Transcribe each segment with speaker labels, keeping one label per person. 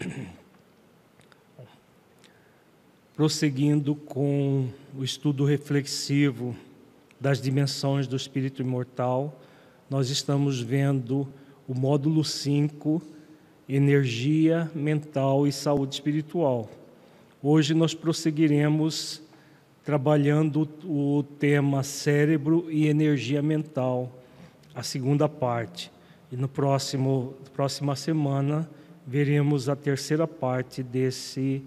Speaker 1: Prosseguindo com o estudo reflexivo das dimensões do espírito imortal, nós estamos vendo o módulo 5, energia mental e saúde espiritual. Hoje nós prosseguiremos trabalhando o tema cérebro e energia mental, a segunda parte. E no próximo próxima semana veremos a terceira parte desse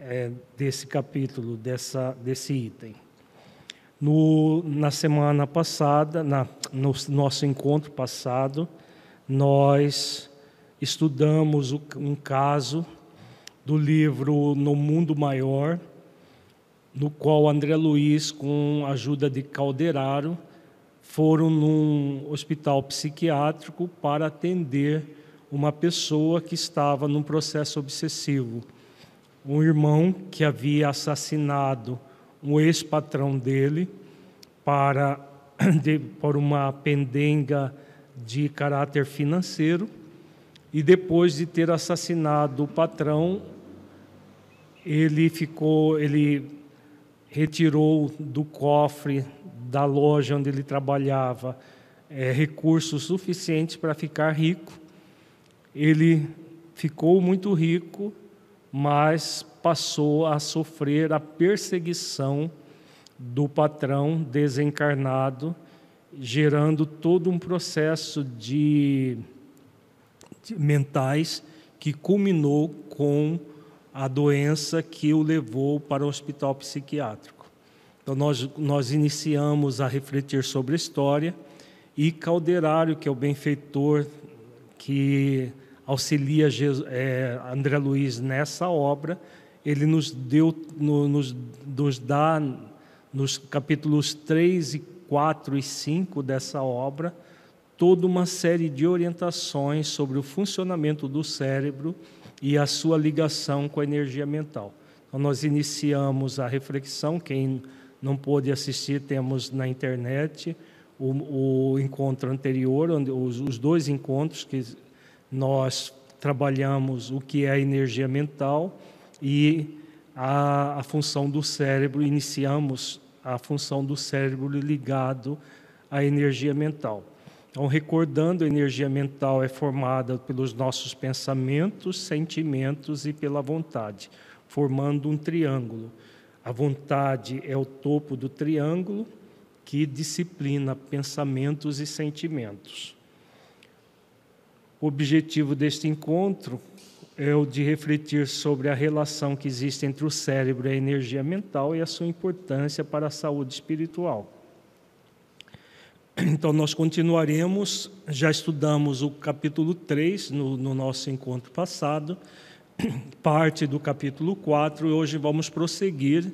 Speaker 1: é, desse capítulo, dessa desse item. No, na semana passada, na, no nosso encontro passado, nós estudamos um caso do livro No Mundo Maior, no qual André Luiz, com a ajuda de Calderaro, foram num hospital psiquiátrico para atender uma pessoa que estava num processo obsessivo. Um irmão que havia assassinado um ex-patrão dele para de, por uma pendenga de caráter financeiro e depois de ter assassinado o patrão, ele ficou, ele retirou do cofre da loja onde ele trabalhava é, recursos suficientes para ficar rico. Ele ficou muito rico, mas passou a sofrer a perseguição do patrão desencarnado, gerando todo um processo de, de mentais que culminou com a doença que o levou para o hospital psiquiátrico. Então, nós, nós iniciamos a refletir sobre a história e Calderário, que é o benfeitor que auxilia é, André Luiz nessa obra, ele nos deu, nos, nos dá nos capítulos 3 e 4 e 5 dessa obra, toda uma série de orientações sobre o funcionamento do cérebro e a sua ligação com a energia mental. Então, nós iniciamos a reflexão, quem não pôde assistir, temos na internet o, o encontro anterior, onde, os, os dois encontros que nós trabalhamos o que é a energia mental e a, a função do cérebro, iniciamos a função do cérebro ligado à energia mental. Então, recordando, a energia mental é formada pelos nossos pensamentos, sentimentos e pela vontade, formando um triângulo. A vontade é o topo do triângulo que disciplina pensamentos e sentimentos. O objetivo deste encontro é o de refletir sobre a relação que existe entre o cérebro e a energia mental e a sua importância para a saúde espiritual. Então, nós continuaremos, já estudamos o capítulo 3 no, no nosso encontro passado, parte do capítulo 4, e hoje vamos prosseguir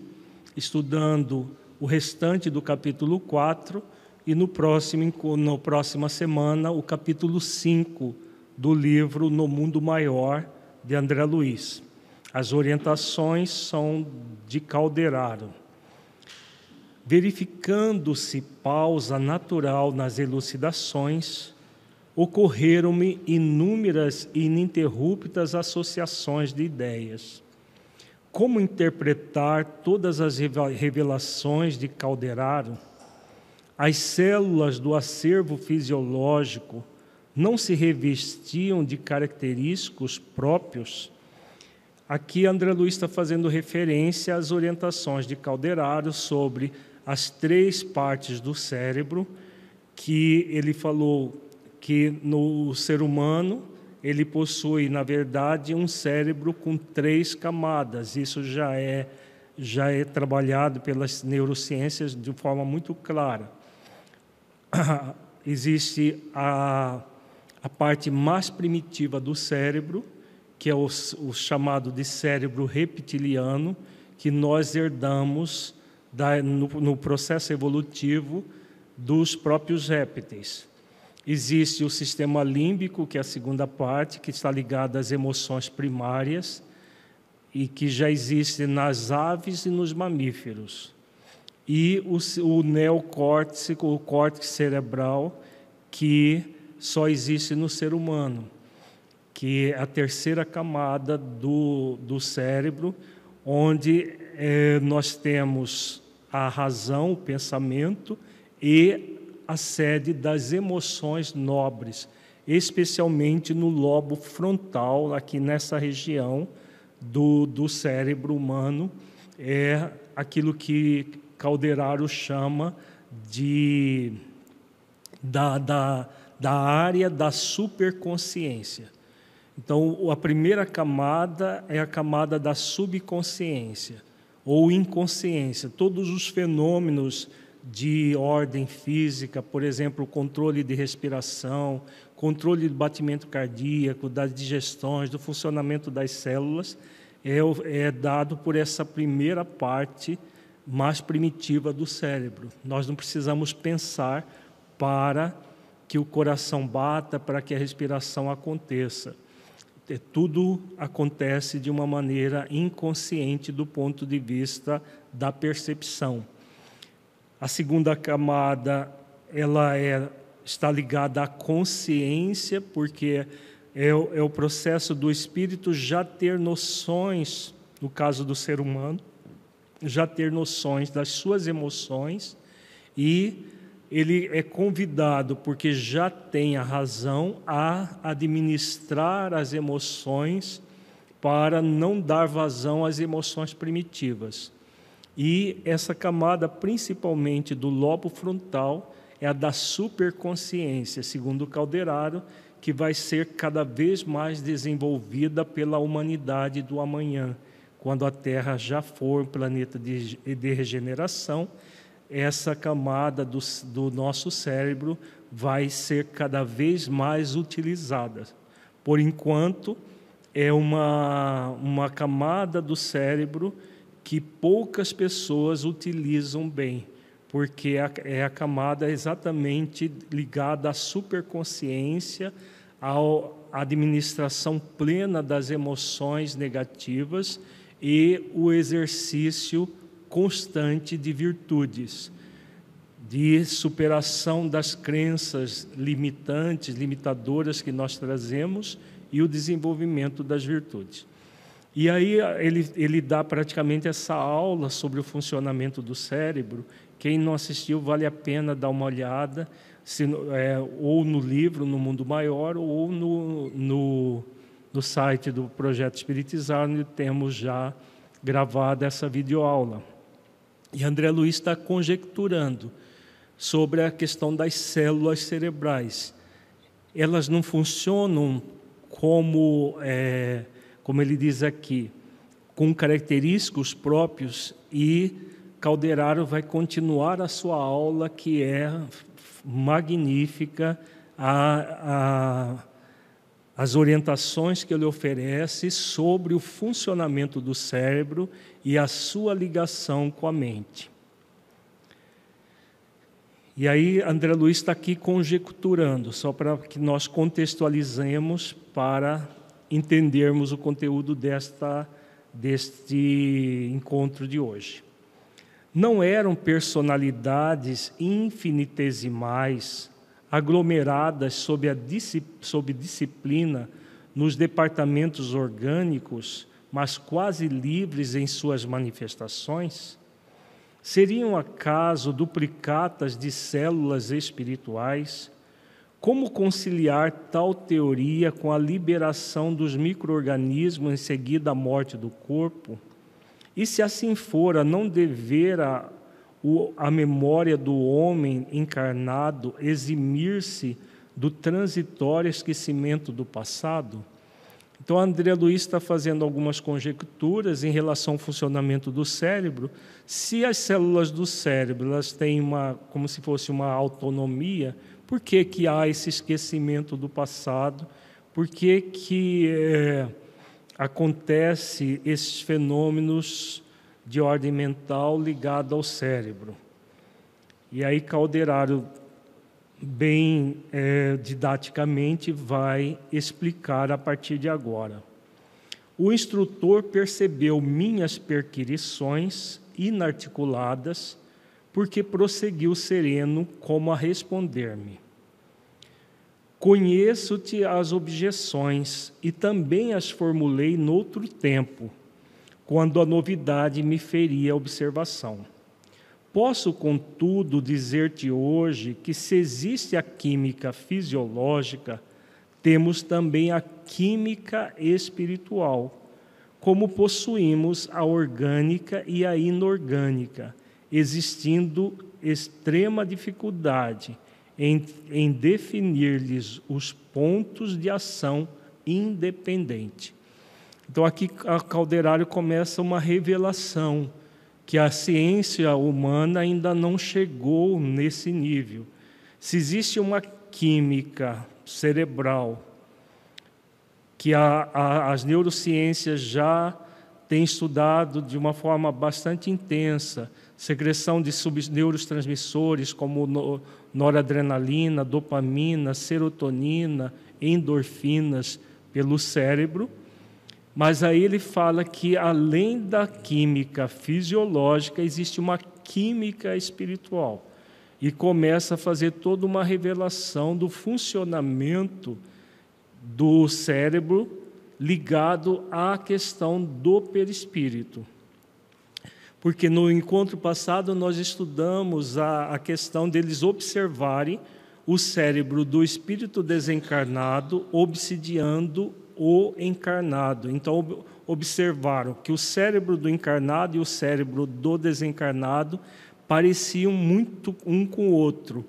Speaker 1: estudando o restante do capítulo 4 e no próximo, na próxima semana o capítulo 5 do livro No Mundo Maior, de André Luiz. As orientações são de Calderaro. Verificando-se pausa natural nas elucidações, ocorreram-me inúmeras e ininterruptas associações de ideias. Como interpretar todas as revelações de Calderaro? As células do acervo fisiológico não se revestiam de característicos próprios? Aqui André Luiz está fazendo referência às orientações de Calderaro sobre as três partes do cérebro que ele falou que no ser humano ele possui, na verdade, um cérebro com três camadas. Isso já é já é trabalhado pelas neurociências de forma muito clara. Existe a, a parte mais primitiva do cérebro, que é o, o chamado de cérebro reptiliano, que nós herdamos da, no, no processo evolutivo dos próprios répteis. Existe o sistema límbico, que é a segunda parte, que está ligada às emoções primárias e que já existe nas aves e nos mamíferos. E o, o neocórtex, o córtex cerebral, que só existe no ser humano. que é a terceira camada do, do cérebro, onde é, nós temos a razão, o pensamento e a sede das emoções nobres, especialmente no lobo frontal, aqui nessa região do, do cérebro humano, é aquilo que Calderaro chama de da, da, da área da superconsciência. Então, a primeira camada é a camada da subconsciência ou inconsciência. Todos os fenômenos de ordem física, por exemplo, o controle de respiração, controle do batimento cardíaco, das digestões, do funcionamento das células, é, é dado por essa primeira parte mais primitiva do cérebro. Nós não precisamos pensar para que o coração bata, para que a respiração aconteça. É, tudo acontece de uma maneira inconsciente do ponto de vista da percepção. A segunda camada ela é, está ligada à consciência, porque é, é o processo do espírito já ter noções, no caso do ser humano, já ter noções das suas emoções e ele é convidado, porque já tem a razão, a administrar as emoções para não dar vazão às emoções primitivas. E essa camada, principalmente do lobo frontal, é a da superconsciência, segundo Calderaro, que vai ser cada vez mais desenvolvida pela humanidade do amanhã, quando a Terra já for um planeta de, de regeneração essa camada do, do nosso cérebro vai ser cada vez mais utilizada. Por enquanto, é uma, uma camada do cérebro que poucas pessoas utilizam bem, porque é a, camada exatamente ligada à superconsciência, à administração plena das emoções negativas e o exercício constante de virtudes, de superação das crenças limitantes, limitadoras que nós trazemos e o desenvolvimento das virtudes. E aí ele, ele dá praticamente essa aula sobre o funcionamento do cérebro. Quem não assistiu, vale a pena dar uma olhada, se, é, ou no livro, no Mundo Maior, ou no, no, no site do Projeto Espiritizar, onde temos já gravada essa videoaula. E André Luiz está conjecturando sobre a questão das células cerebrais. Elas não funcionam como, é, como ele diz aqui, com característicos próprios e Calderaro vai continuar a sua aula que é magnífica a, a as orientações que ele oferece sobre o funcionamento do cérebro e a sua ligação com a mente. E aí, André Luiz está aqui conjecturando, só para que nós contextualizemos para entendermos o conteúdo desta, deste encontro de hoje. Não eram personalidades infinitesimais aglomeradas sob, a sob disciplina nos departamentos orgânicos, mas quase livres em suas manifestações? Seriam acaso duplicatas de células espirituais? Como conciliar tal teoria com a liberação dos microorganismos em seguida à morte do corpo? E se assim fora, não devera a memória do homem encarnado eximir-se do transitório esquecimento do passado? Então, André Luiz está fazendo algumas conjecturas em relação ao funcionamento do cérebro. Se as células do cérebro elas têm uma, como se fosse uma autonomia, por que, que há esse esquecimento do passado? Por que, que é, acontece esses fenômenos de ordem mental ligada ao cérebro. E aí Calderaro, bem é, didaticamente, vai explicar a partir de agora. O instrutor percebeu minhas perquirições inarticuladas, porque prosseguiu sereno como a responder-me. Conheço-te as objeções e também as formulei noutro tempo, quando a novidade me feria a observação. Posso, contudo, dizer-te hoje que se existe a química fisiológica, temos também a química espiritual, como possuímos a orgânica e a inorgânica, existindo extrema dificuldade em, em definir-lhes os pontos de ação independente. Então, aqui a Calderário começa uma revelação que a ciência humana ainda não chegou nesse nível. Se existe uma química cerebral que a, a, as neurociências já têm estudado de uma forma bastante intensa, secreção de neurotransmissores como no, noradrenalina, dopamina, serotonina, endorfinas pelo cérebro. Mas aí ele fala que além da química fisiológica, existe uma química espiritual. E começa a fazer toda uma revelação do funcionamento do cérebro ligado à questão do perispírito porque no encontro passado nós estudamos a, a questão deles observarem o cérebro do espírito desencarnado obsidiando o encarnado. Então, observaram que o cérebro do encarnado e o cérebro do desencarnado pareciam muito um com o outro.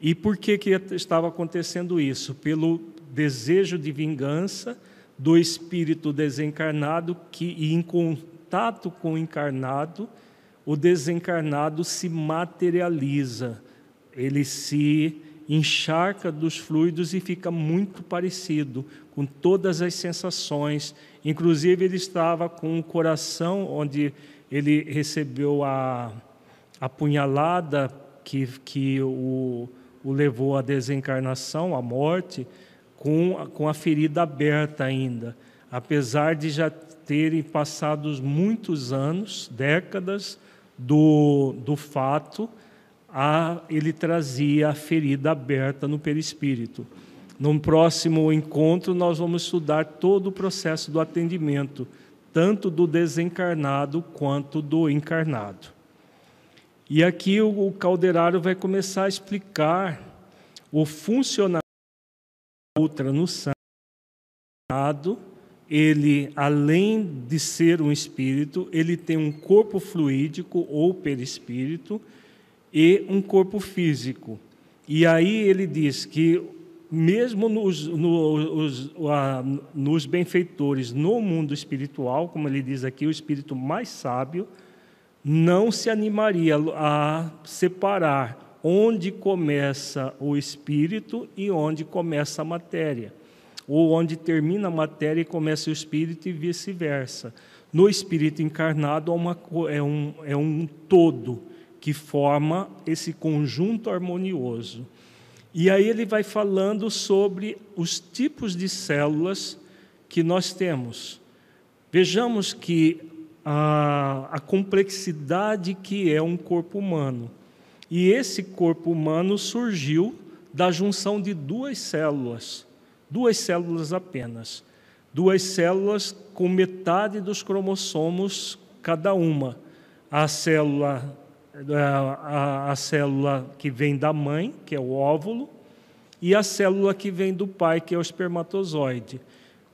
Speaker 1: E por que, que estava acontecendo isso? Pelo desejo de vingança do espírito desencarnado que, em contato com o encarnado, o desencarnado se materializa, ele se encharca dos fluidos e fica muito parecido com todas as sensações. Inclusive, ele estava com o coração onde ele recebeu a, a punhalada que, que o, o levou à desencarnação, à morte, com, com a ferida aberta ainda. Apesar de já terem passado muitos anos, décadas, do, do fato, a, ele trazia a ferida aberta no perispírito. No próximo encontro, nós vamos estudar todo o processo do atendimento, tanto do desencarnado quanto do encarnado. E aqui o, o calderário vai começar a explicar o funcionamento da outra no sangue ele, além de ser um espírito, ele tem um corpo fluídico ou perispírito e um corpo físico. E aí ele diz que, mesmo nos, nos, nos benfeitores no mundo espiritual, como ele diz aqui, o espírito mais sábio, não se animaria a separar onde começa o espírito e onde começa a matéria ou onde termina a matéria e começa o espírito e vice-versa. No espírito encarnado uma, é, um, é um todo que forma esse conjunto harmonioso. E aí ele vai falando sobre os tipos de células que nós temos. Vejamos que a, a complexidade que é um corpo humano. E esse corpo humano surgiu da junção de duas células duas células apenas. Duas células com metade dos cromossomos cada uma. A célula, a, a célula que vem da mãe, que é o óvulo, e a célula que vem do pai, que é o espermatozoide.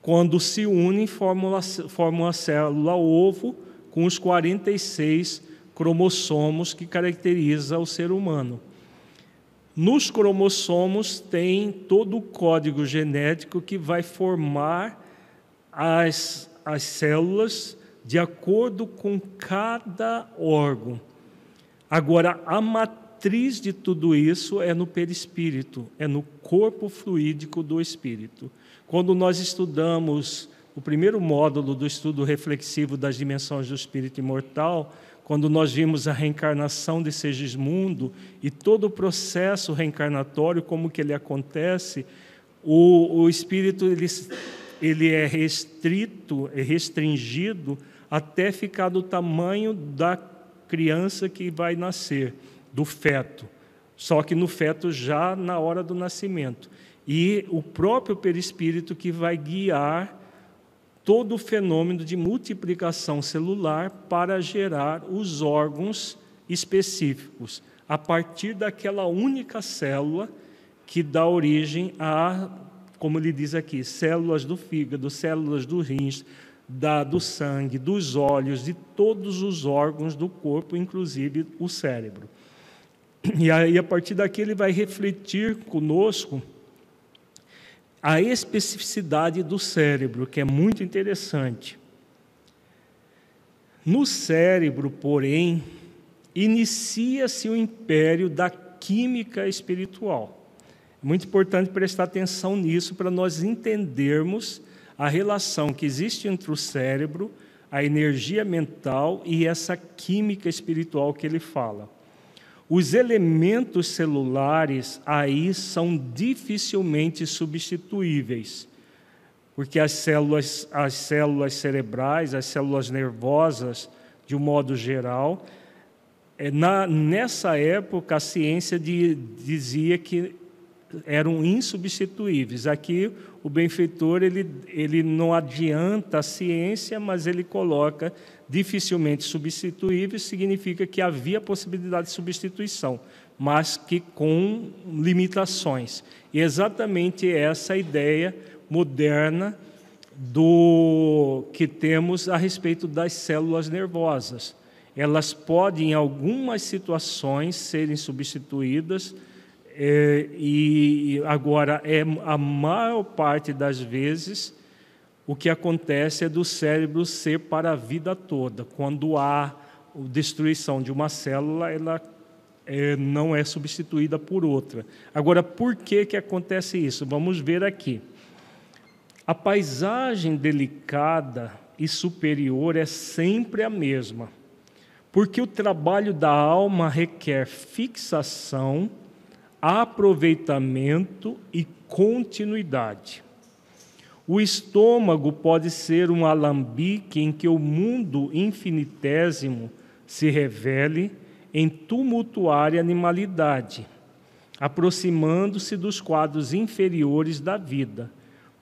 Speaker 1: Quando se unem, formam a célula ovo com os 46 cromossomos que caracteriza o ser humano. Nos cromossomos tem todo o código genético que vai formar as, as células de acordo com cada órgão. Agora, a matriz de tudo isso é no perispírito, é no corpo fluídico do espírito. Quando nós estudamos o primeiro módulo do estudo reflexivo das dimensões do espírito imortal, quando nós vimos a reencarnação de Segismundo e todo o processo reencarnatório, como que ele acontece, o, o espírito ele, ele é restrito, é restringido até ficar do tamanho da criança que vai nascer, do feto. Só que no feto já na hora do nascimento. e o próprio perispírito que vai guiar todo o fenômeno de multiplicação celular para gerar os órgãos específicos, a partir daquela única célula que dá origem a, como ele diz aqui, células do fígado, células do rins, da, do sangue, dos olhos, de todos os órgãos do corpo, inclusive o cérebro. E aí, a partir daqui, ele vai refletir conosco a especificidade do cérebro, que é muito interessante. No cérebro, porém, inicia-se o império da química espiritual. É muito importante prestar atenção nisso para nós entendermos a relação que existe entre o cérebro, a energia mental e essa química espiritual que ele fala. Os elementos celulares aí são dificilmente substituíveis, porque as células, as células cerebrais, as células nervosas, de um modo geral, é, na, nessa época a ciência de, dizia que eram insubstituíveis. Aqui o benfeitor ele, ele não adianta a ciência, mas ele coloca dificilmente substituível, significa que havia possibilidade de substituição, mas que com limitações. E exatamente essa ideia moderna do que temos a respeito das células nervosas. Elas podem, em algumas situações, serem substituídas, é, e agora é a maior parte das vezes o que acontece é do cérebro ser para a vida toda. Quando há destruição de uma célula, ela é, não é substituída por outra. Agora, por que, que acontece isso? Vamos ver aqui. A paisagem delicada e superior é sempre a mesma, porque o trabalho da alma requer fixação, aproveitamento e continuidade. O estômago pode ser um alambique em que o mundo infinitésimo se revele em tumultuária animalidade, aproximando-se dos quadros inferiores da vida,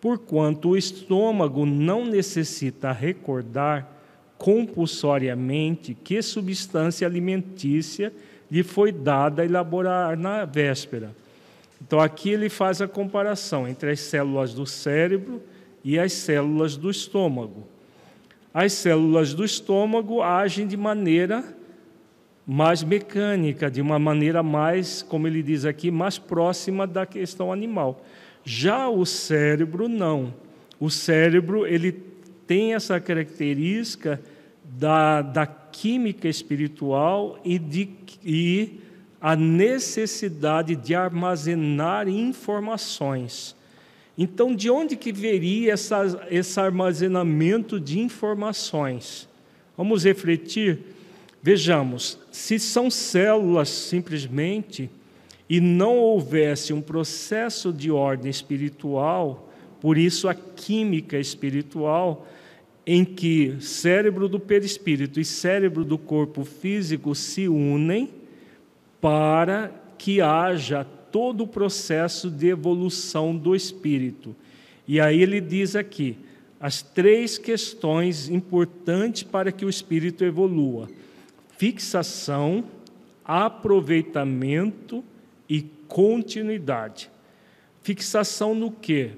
Speaker 1: porquanto o estômago não necessita recordar compulsoriamente que substância alimentícia lhe foi dada elaborar na véspera. Então, aqui ele faz a comparação entre as células do cérebro e as células do estômago. As células do estômago agem de maneira mais mecânica, de uma maneira mais, como ele diz aqui, mais próxima da questão animal. Já o cérebro não. O cérebro ele tem essa característica da, da química espiritual e, de, e a necessidade de armazenar informações. Então, de onde que viria essa, esse armazenamento de informações? Vamos refletir? Vejamos, se são células simplesmente e não houvesse um processo de ordem espiritual, por isso a química espiritual, em que cérebro do perispírito e cérebro do corpo físico se unem para que haja todo o processo de evolução do espírito. E aí ele diz aqui as três questões importantes para que o espírito evolua: fixação, aproveitamento e continuidade. Fixação no quê?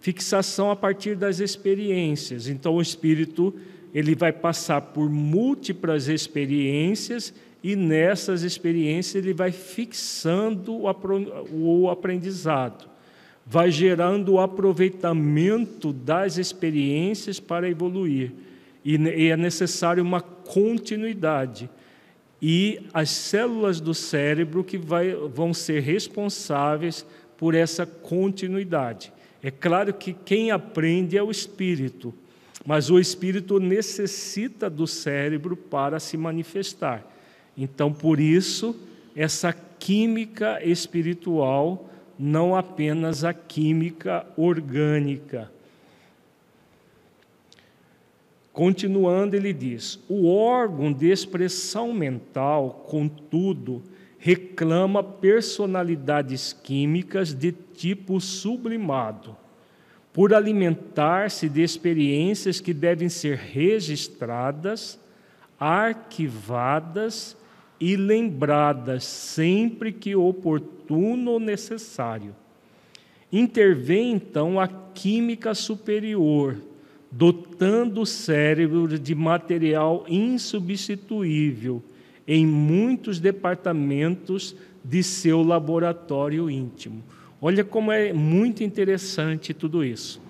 Speaker 1: Fixação a partir das experiências. Então o espírito ele vai passar por múltiplas experiências e nessas experiências ele vai fixando o aprendizado, vai gerando o aproveitamento das experiências para evoluir. E é necessário uma continuidade. E as células do cérebro que vai, vão ser responsáveis por essa continuidade. É claro que quem aprende é o espírito, mas o espírito necessita do cérebro para se manifestar. Então, por isso, essa química espiritual, não apenas a química orgânica. Continuando, ele diz: o órgão de expressão mental, contudo, reclama personalidades químicas de tipo sublimado, por alimentar-se de experiências que devem ser registradas, arquivadas e lembradas sempre que oportuno ou necessário. Intervém então a química superior, dotando o cérebro de material insubstituível em muitos departamentos de seu laboratório íntimo. Olha como é muito interessante tudo isso.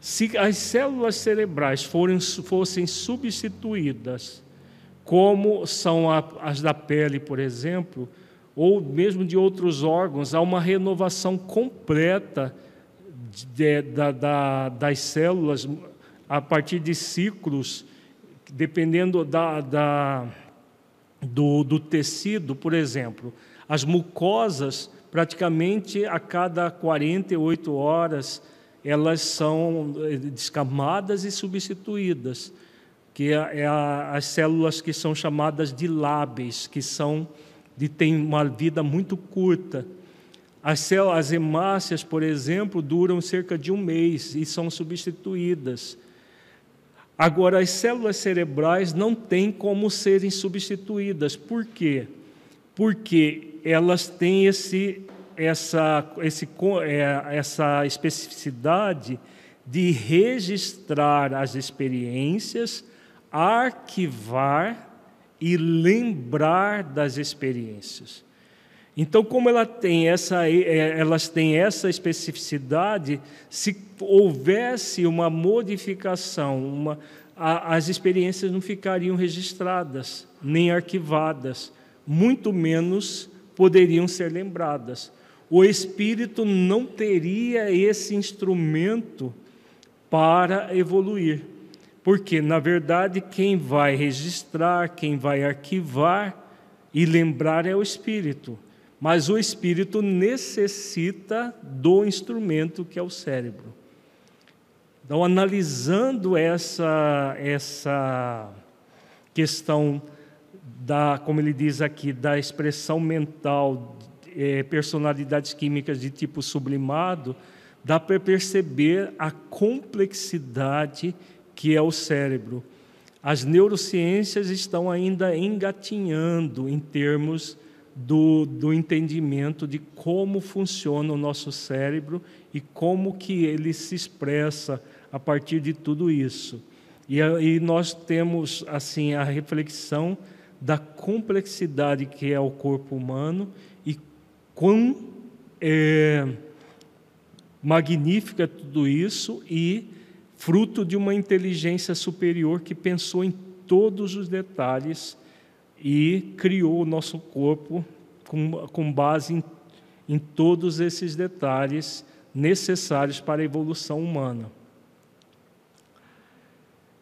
Speaker 1: Se as células cerebrais forem, fossem substituídas, como são as da pele, por exemplo, ou mesmo de outros órgãos, há uma renovação completa de, da, da, das células a partir de ciclos, dependendo da, da do, do tecido, por exemplo. As mucosas, praticamente a cada 48 horas, elas são descamadas e substituídas, que é, é a, as células que são chamadas de lábeis, que são de têm uma vida muito curta. As, células, as hemácias, por exemplo, duram cerca de um mês e são substituídas. Agora, as células cerebrais não têm como serem substituídas. Por quê? Porque elas têm esse, essa, esse, é, essa especificidade de registrar as experiências, arquivar e lembrar das experiências. Então, como ela tem essa, é, elas têm essa especificidade, se houvesse uma modificação, uma, a, as experiências não ficariam registradas, nem arquivadas, muito menos poderiam ser lembradas. O espírito não teria esse instrumento para evoluir, porque, na verdade, quem vai registrar, quem vai arquivar e lembrar é o espírito mas o espírito necessita do instrumento que é o cérebro. Então, analisando essa, essa questão da, como ele diz aqui, da expressão mental, é, personalidades químicas de tipo sublimado, dá para perceber a complexidade que é o cérebro. As neurociências estão ainda engatinhando em termos do, do entendimento de como funciona o nosso cérebro e como que ele se expressa a partir de tudo isso. E, e nós temos assim a reflexão da complexidade que é o corpo humano e quão é, magnífica tudo isso e fruto de uma inteligência superior que pensou em todos os detalhes e criou o nosso corpo com, com base em, em todos esses detalhes necessários para a evolução humana.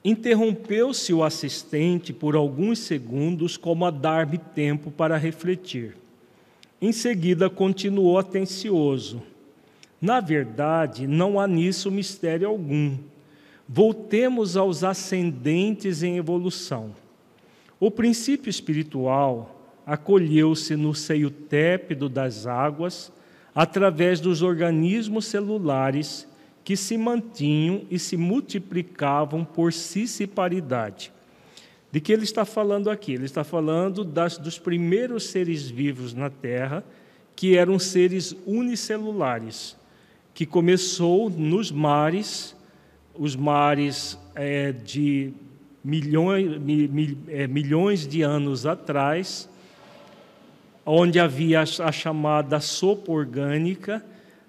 Speaker 1: Interrompeu-se o assistente por alguns segundos, como a dar-me tempo para refletir. Em seguida, continuou atencioso. Na verdade, não há nisso mistério algum. Voltemos aos ascendentes em evolução. O princípio espiritual acolheu-se no seio tépido das águas através dos organismos celulares que se mantinham e se multiplicavam por cissiparidade. De que ele está falando aqui? Ele está falando das, dos primeiros seres vivos na Terra, que eram seres unicelulares, que começou nos mares, os mares é, de milhões, é, milhões de anos atrás, onde havia a chamada sopa orgânica.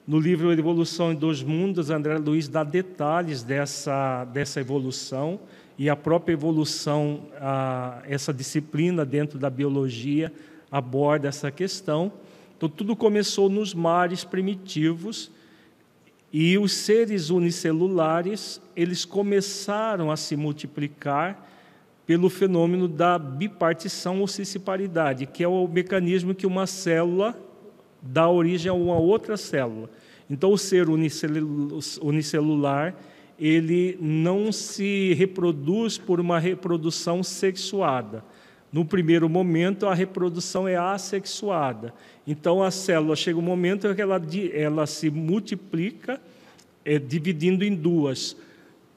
Speaker 1: No livro Evolução dos Mundos, André Luiz dá detalhes dessa, dessa evolução e a própria evolução, a, essa disciplina dentro da biologia aborda essa questão. Então, tudo começou nos mares primitivos e os seres unicelulares, eles começaram a se multiplicar pelo fenômeno da bipartição ou cissiparidade, que é o mecanismo que uma célula dá origem a uma outra célula. Então, o ser unicelular, ele não se reproduz por uma reprodução sexuada, no primeiro momento, a reprodução é assexuada. Então, a célula chega um momento em que ela, ela se multiplica, é, dividindo em duas.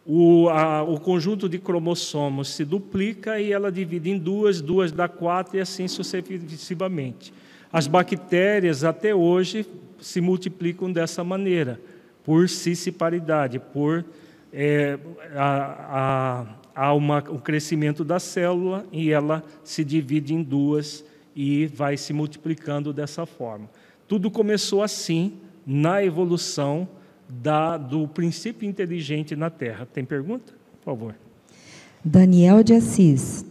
Speaker 1: O, a, o conjunto de cromossomos se duplica e ela divide em duas, duas dá quatro e assim sucessivamente. As bactérias, até hoje, se multiplicam dessa maneira, por cissiparidade, por é, a, a, uma, o crescimento da célula e ela se divide em duas e vai se multiplicando dessa forma. Tudo começou assim na evolução da, do princípio inteligente na Terra. Tem pergunta? Por favor.
Speaker 2: Daniel de Assis.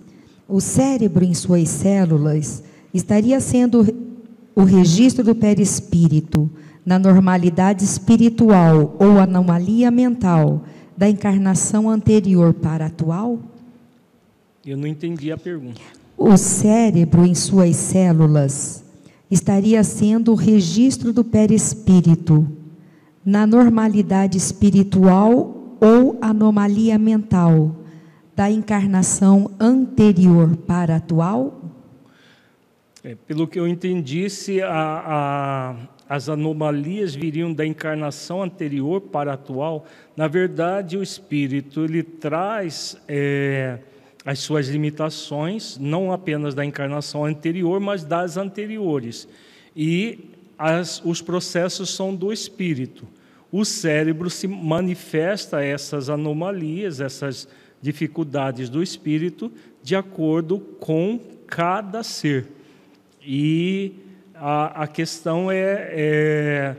Speaker 2: O cérebro em suas células estaria sendo o registro do perispírito na normalidade espiritual ou anomalia mental da encarnação anterior para a atual?
Speaker 1: Eu não entendi a pergunta.
Speaker 2: O cérebro em suas células estaria sendo o registro do perispírito na normalidade espiritual ou anomalia mental da encarnação anterior para a atual?
Speaker 1: É, pelo que eu entendi, se a, a, as anomalias viriam da encarnação anterior para a atual, na verdade o espírito ele traz é, as suas limitações, não apenas da encarnação anterior, mas das anteriores. E as, os processos são do espírito. O cérebro se manifesta essas anomalias, essas dificuldades do espírito, de acordo com cada ser. E a, a questão é, é,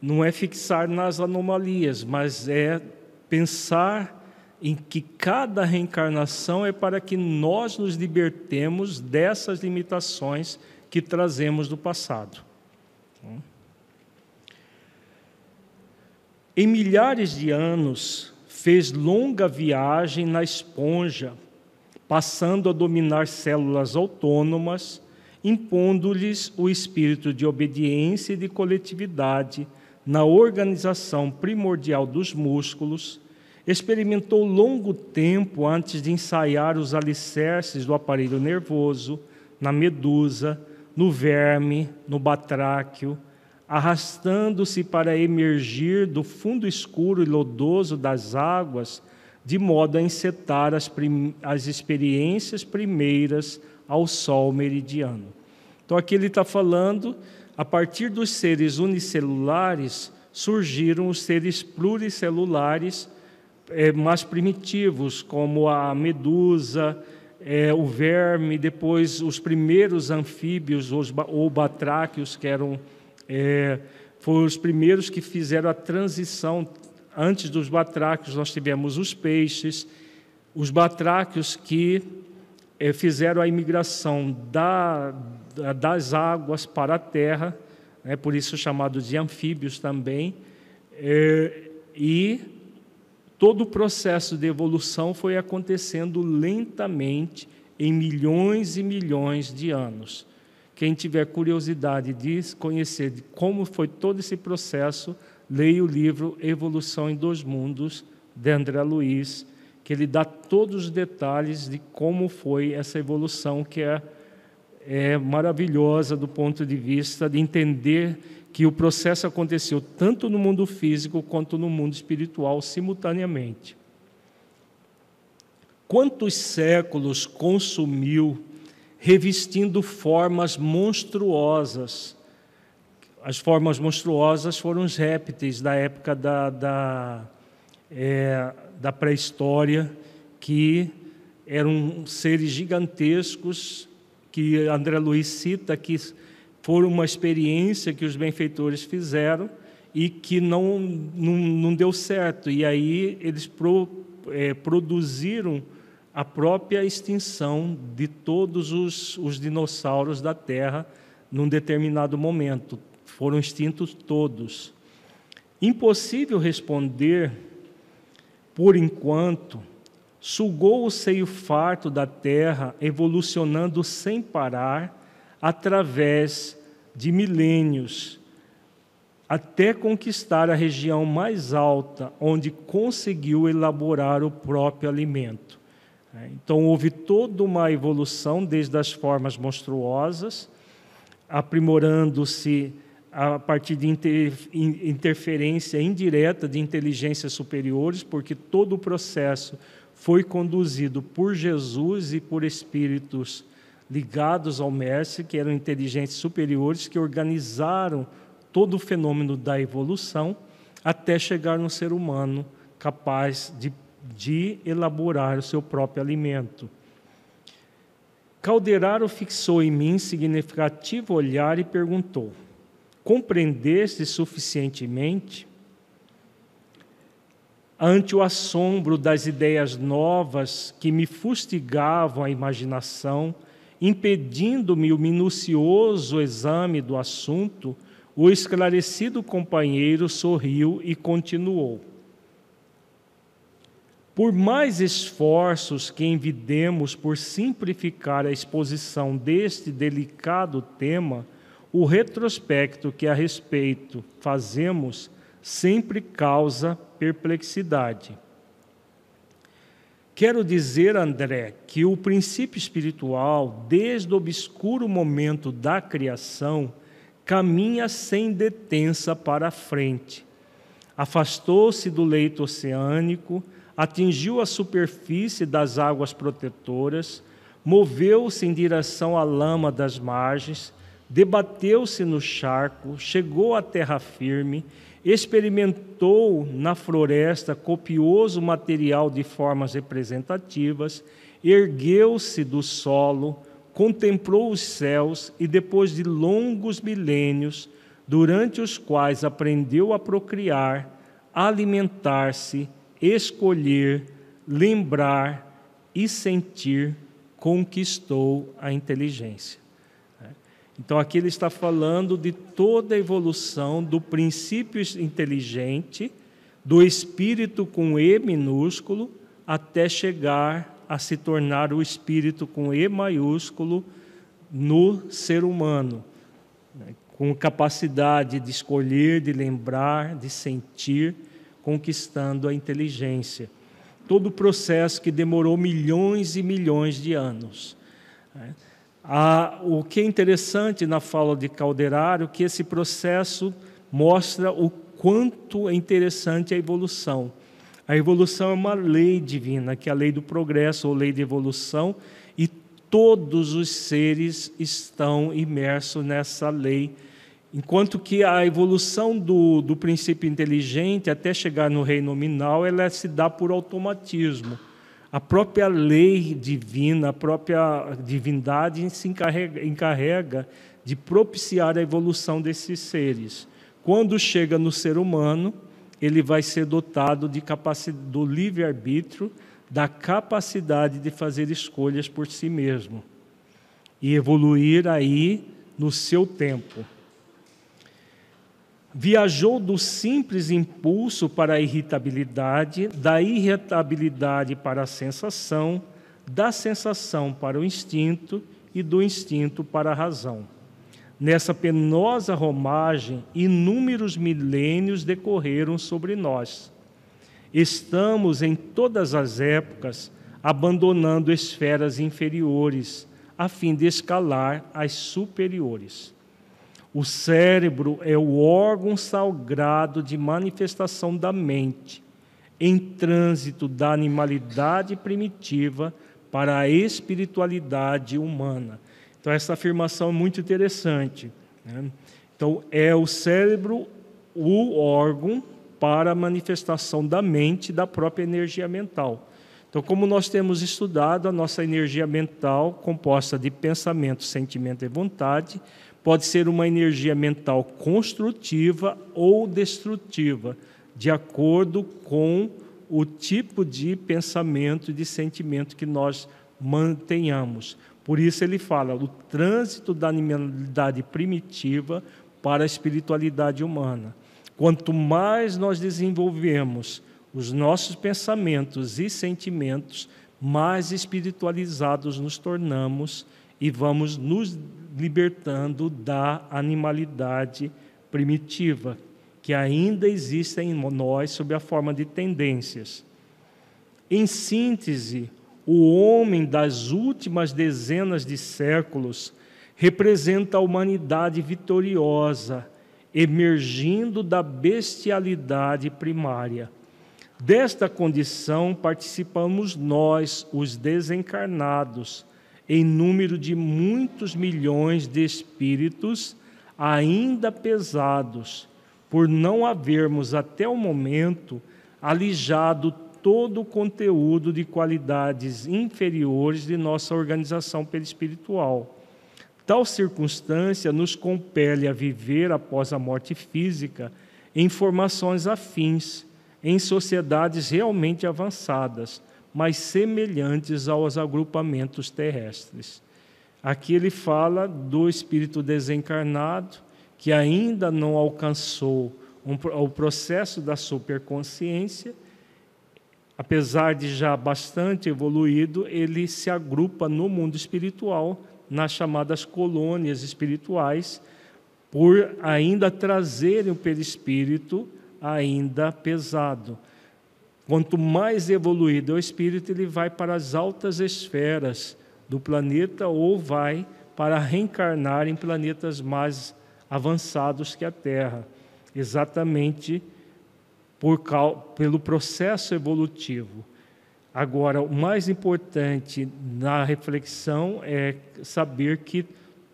Speaker 1: não é fixar nas anomalias, mas é pensar em que cada reencarnação é para que nós nos libertemos dessas limitações que trazemos do passado. Em milhares de anos, fez longa viagem na esponja, passando a dominar células autônomas impondo-lhes o espírito de obediência e de coletividade na organização primordial dos músculos, experimentou longo tempo antes de ensaiar os alicerces do aparelho nervoso, na medusa, no verme, no batráquio, arrastando-se para emergir do fundo escuro e lodoso das águas, de modo a encetar as, as experiências primeiras ao Sol meridiano. Então aqui ele está falando, a partir dos seres unicelulares surgiram os seres pluricelulares é, mais primitivos, como a medusa, é, o verme, depois os primeiros anfíbios os, ou batráquios, que eram é, foram os primeiros que fizeram a transição. Antes dos batráquios, nós tivemos os peixes, os batráquios que é, fizeram a imigração da, das águas para a terra, né, por isso chamado de anfíbios também, é, e todo o processo de evolução foi acontecendo lentamente em milhões e milhões de anos. Quem tiver curiosidade de conhecer como foi todo esse processo, leia o livro Evolução em Dois Mundos, de André Luiz, que ele dá todos os detalhes de como foi essa evolução que é, é maravilhosa do ponto de vista de entender que o processo aconteceu tanto no mundo físico quanto no mundo espiritual simultaneamente. Quantos séculos consumiu revestindo formas monstruosas? As formas monstruosas foram os répteis da época da, da é, da pré-história, que eram seres gigantescos, que André Luiz cita que foram uma experiência que os benfeitores fizeram e que não, não, não deu certo. E aí eles pro, é, produziram a própria extinção de todos os, os dinossauros da Terra num determinado momento. Foram extintos todos. Impossível responder por enquanto, sugou o seio farto da terra, evolucionando sem parar, através de milênios, até conquistar a região mais alta, onde conseguiu elaborar o próprio alimento. Né? Então, houve toda uma evolução desde as formas monstruosas, aprimorando-se a partir de interferência indireta de inteligências superiores, porque todo o processo foi conduzido por Jesus e por espíritos ligados ao Mestre, que eram inteligentes superiores, que organizaram todo o fenômeno da evolução até chegar no ser humano capaz de, de elaborar o seu próprio alimento. Calderaro fixou em mim significativo olhar e perguntou: Compreendeste suficientemente? Ante o assombro das ideias novas que me fustigavam a imaginação, impedindo-me o minucioso exame do assunto, o esclarecido companheiro sorriu e continuou. Por mais esforços que envidemos por simplificar a exposição deste delicado tema, o retrospecto que a respeito fazemos sempre causa perplexidade. Quero dizer, André, que o princípio espiritual, desde o obscuro momento da criação, caminha sem detença para a frente. Afastou-se do leito oceânico, atingiu a superfície das águas protetoras, moveu-se em direção à lama das margens debateu-se no charco, chegou à terra firme, experimentou na floresta copioso material de formas representativas, ergueu-se do solo, contemplou os céus e, depois de longos milênios, durante os quais aprendeu a procriar, alimentar-se, escolher, lembrar e sentir, conquistou a inteligência. Então aqui ele está falando de toda a evolução do princípio inteligente, do espírito com E minúsculo, até chegar a se tornar o espírito com E maiúsculo no ser humano, com capacidade de escolher, de lembrar, de sentir, conquistando a inteligência. Todo o processo que demorou milhões e milhões de anos. Ah, o que é interessante na fala de Calderário, que esse processo mostra o quanto é interessante a evolução. A evolução é uma lei divina, que é a lei do progresso ou lei de evolução, e todos os seres estão imersos nessa lei. Enquanto que a evolução do, do princípio inteligente, até chegar no reino nominal, ela se dá por automatismo a própria lei divina, a própria divindade se encarrega, encarrega de propiciar a evolução desses seres. Quando chega no ser humano, ele vai ser dotado de capacidade, do livre-arbítrio, da capacidade de fazer escolhas por si mesmo e evoluir aí no seu tempo viajou do simples impulso para a irritabilidade, da irritabilidade para a sensação, da sensação para o instinto e do instinto para a razão. Nessa penosa romagem, inúmeros milênios decorreram sobre nós. Estamos em todas as épocas abandonando esferas inferiores, a fim de escalar as superiores. O cérebro é o órgão sagrado de manifestação da mente, em trânsito da animalidade primitiva para a espiritualidade humana. Então, essa afirmação é muito interessante. Né? Então, é o cérebro o órgão para a manifestação da mente, da própria energia mental. Então, como nós temos estudado, a nossa energia mental, composta de pensamento, sentimento e vontade, pode ser uma energia mental construtiva ou destrutiva, de acordo com o tipo de pensamento e de sentimento que nós mantenhamos. Por isso ele fala o trânsito da animalidade primitiva para a espiritualidade humana. Quanto mais nós desenvolvemos os nossos pensamentos e sentimentos, mais espiritualizados nos tornamos e vamos nos libertando da animalidade primitiva, que ainda existe em nós sob a forma de tendências. Em síntese, o homem das últimas dezenas de séculos representa a humanidade vitoriosa, emergindo da bestialidade primária. Desta condição participamos nós, os desencarnados, em número de muitos milhões de espíritos ainda pesados, por não havermos até o momento alijado todo o conteúdo de qualidades inferiores de nossa organização perispiritual. Tal circunstância nos compele a viver após a morte física em formações afins, em sociedades realmente avançadas, mas semelhantes aos agrupamentos terrestres. Aqui ele fala do espírito desencarnado que ainda não alcançou um, o processo da superconsciência, apesar de já bastante evoluído, ele se agrupa no mundo espiritual, nas chamadas colônias espirituais, por ainda trazerem o perispírito ainda pesado. Quanto mais evoluído é o espírito, ele vai para as altas esferas do planeta ou vai para reencarnar em planetas mais avançados que a Terra, exatamente por, pelo processo evolutivo. Agora, o mais importante na reflexão é saber que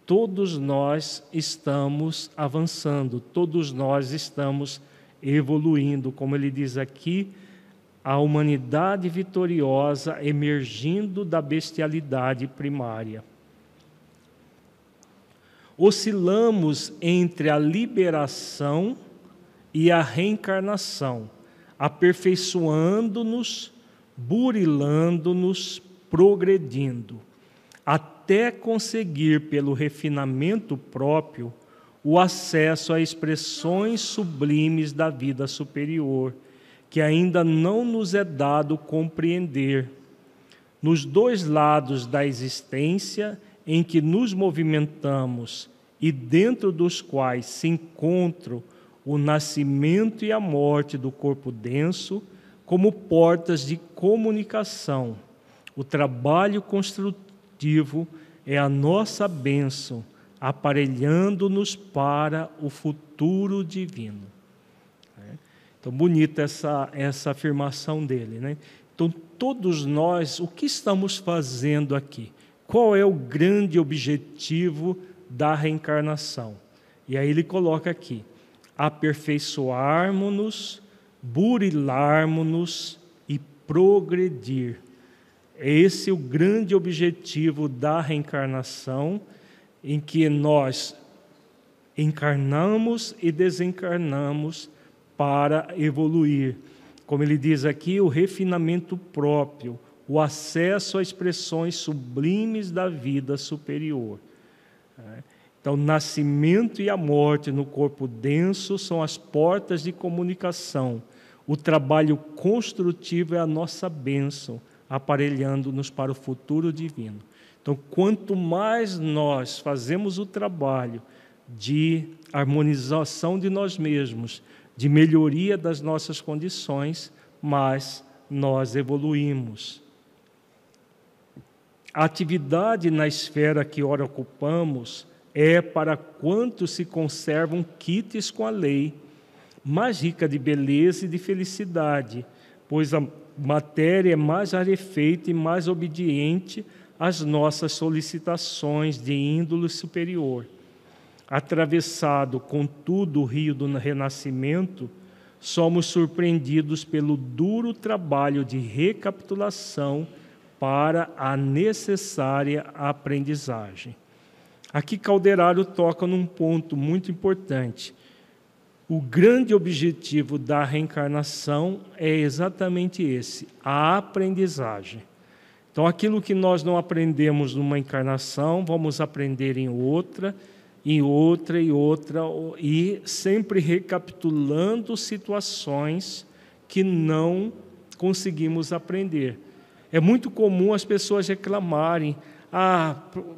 Speaker 1: todos nós estamos avançando, todos nós estamos evoluindo, como ele diz aqui, a humanidade vitoriosa emergindo da bestialidade primária. Oscilamos entre a liberação e a reencarnação, aperfeiçoando-nos, burilando-nos, progredindo, até conseguir, pelo refinamento próprio, o acesso a expressões sublimes da vida superior que ainda não nos é dado compreender. Nos dois lados da existência em que nos movimentamos e dentro dos quais se encontram o nascimento e a morte do corpo denso, como portas de comunicação. O trabalho construtivo é a nossa bênção, aparelhando-nos para o futuro divino. Então, bonita essa, essa afirmação dele. Né? Então, todos nós, o que estamos fazendo aqui? Qual é o grande objetivo da reencarnação? E aí ele coloca aqui: aperfeiçoarmos-nos, burilarmos-nos e progredir. Esse é o grande objetivo da reencarnação, em que nós encarnamos e desencarnamos para evoluir. Como ele diz aqui, o refinamento próprio, o acesso a expressões sublimes da vida superior. Então, o nascimento e a morte no corpo denso são as portas de comunicação. O trabalho construtivo é a nossa bênção, aparelhando-nos para o futuro divino. Então, quanto mais nós fazemos o trabalho de harmonização de nós mesmos, de melhoria das nossas condições, mas nós evoluímos. A atividade na esfera que ora ocupamos é para quantos se conservam quites com a lei, mais rica de beleza e de felicidade, pois a matéria é mais rarefeita e mais obediente às nossas solicitações de índole superior. Atravessado, contudo, o rio do renascimento, somos surpreendidos pelo duro trabalho de recapitulação para a necessária aprendizagem. Aqui Calderaro toca num ponto muito importante. O grande objetivo da reencarnação é exatamente esse, a aprendizagem. Então, aquilo que nós não aprendemos numa encarnação, vamos aprender em outra, em outra e outra, e sempre recapitulando situações que não conseguimos aprender. É muito comum as pessoas reclamarem: ah,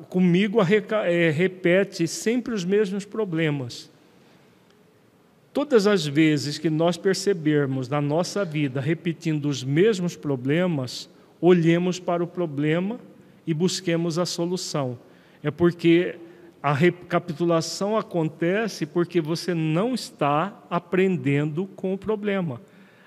Speaker 1: comigo é, repete sempre os mesmos problemas. Todas as vezes que nós percebermos na nossa vida repetindo os mesmos problemas, olhemos para o problema e busquemos a solução. É porque a recapitulação acontece porque você não está aprendendo com o problema.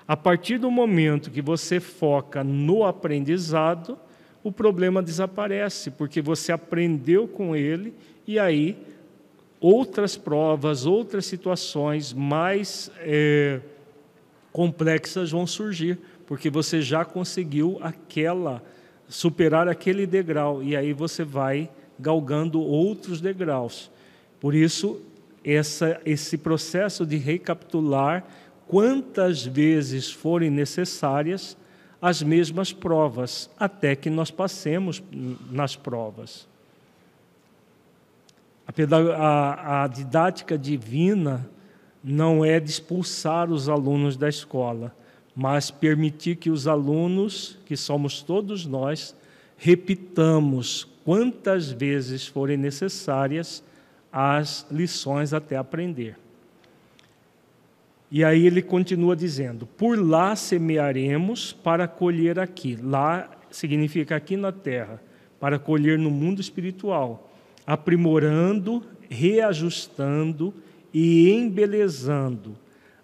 Speaker 1: A partir do momento que você foca no aprendizado, o problema desaparece, porque você aprendeu com ele e aí outras provas, outras situações mais é, complexas vão surgir, porque você já conseguiu aquela superar aquele degrau e aí você vai galgando outros degraus. Por isso essa, esse processo de recapitular quantas vezes forem necessárias as mesmas provas, até que nós passemos nas provas. A, a, a didática divina não é de expulsar os alunos da escola, mas permitir que os alunos, que somos todos nós, repitamos quantas vezes forem necessárias as lições até aprender. E aí ele continua dizendo: Por lá semearemos para colher aqui. Lá significa aqui na terra, para colher no mundo espiritual, aprimorando, reajustando e embelezando,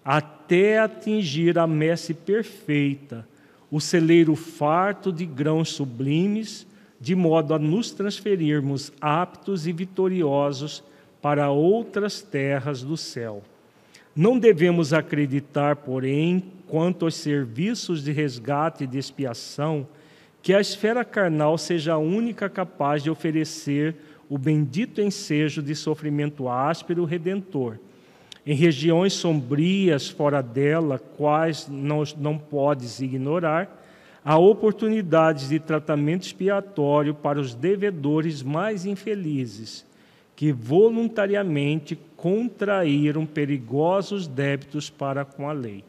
Speaker 1: até atingir a messe perfeita, o celeiro farto de grãos sublimes, de modo a nos transferirmos aptos e vitoriosos para outras terras do céu. Não devemos acreditar, porém, quanto aos serviços de resgate e de expiação, que a esfera carnal seja a única capaz de oferecer o bendito ensejo de sofrimento áspero redentor. Em regiões sombrias fora dela, quais não, não podes ignorar, há oportunidades de tratamento expiatório para os devedores mais infelizes que voluntariamente contraíram perigosos débitos para com a lei.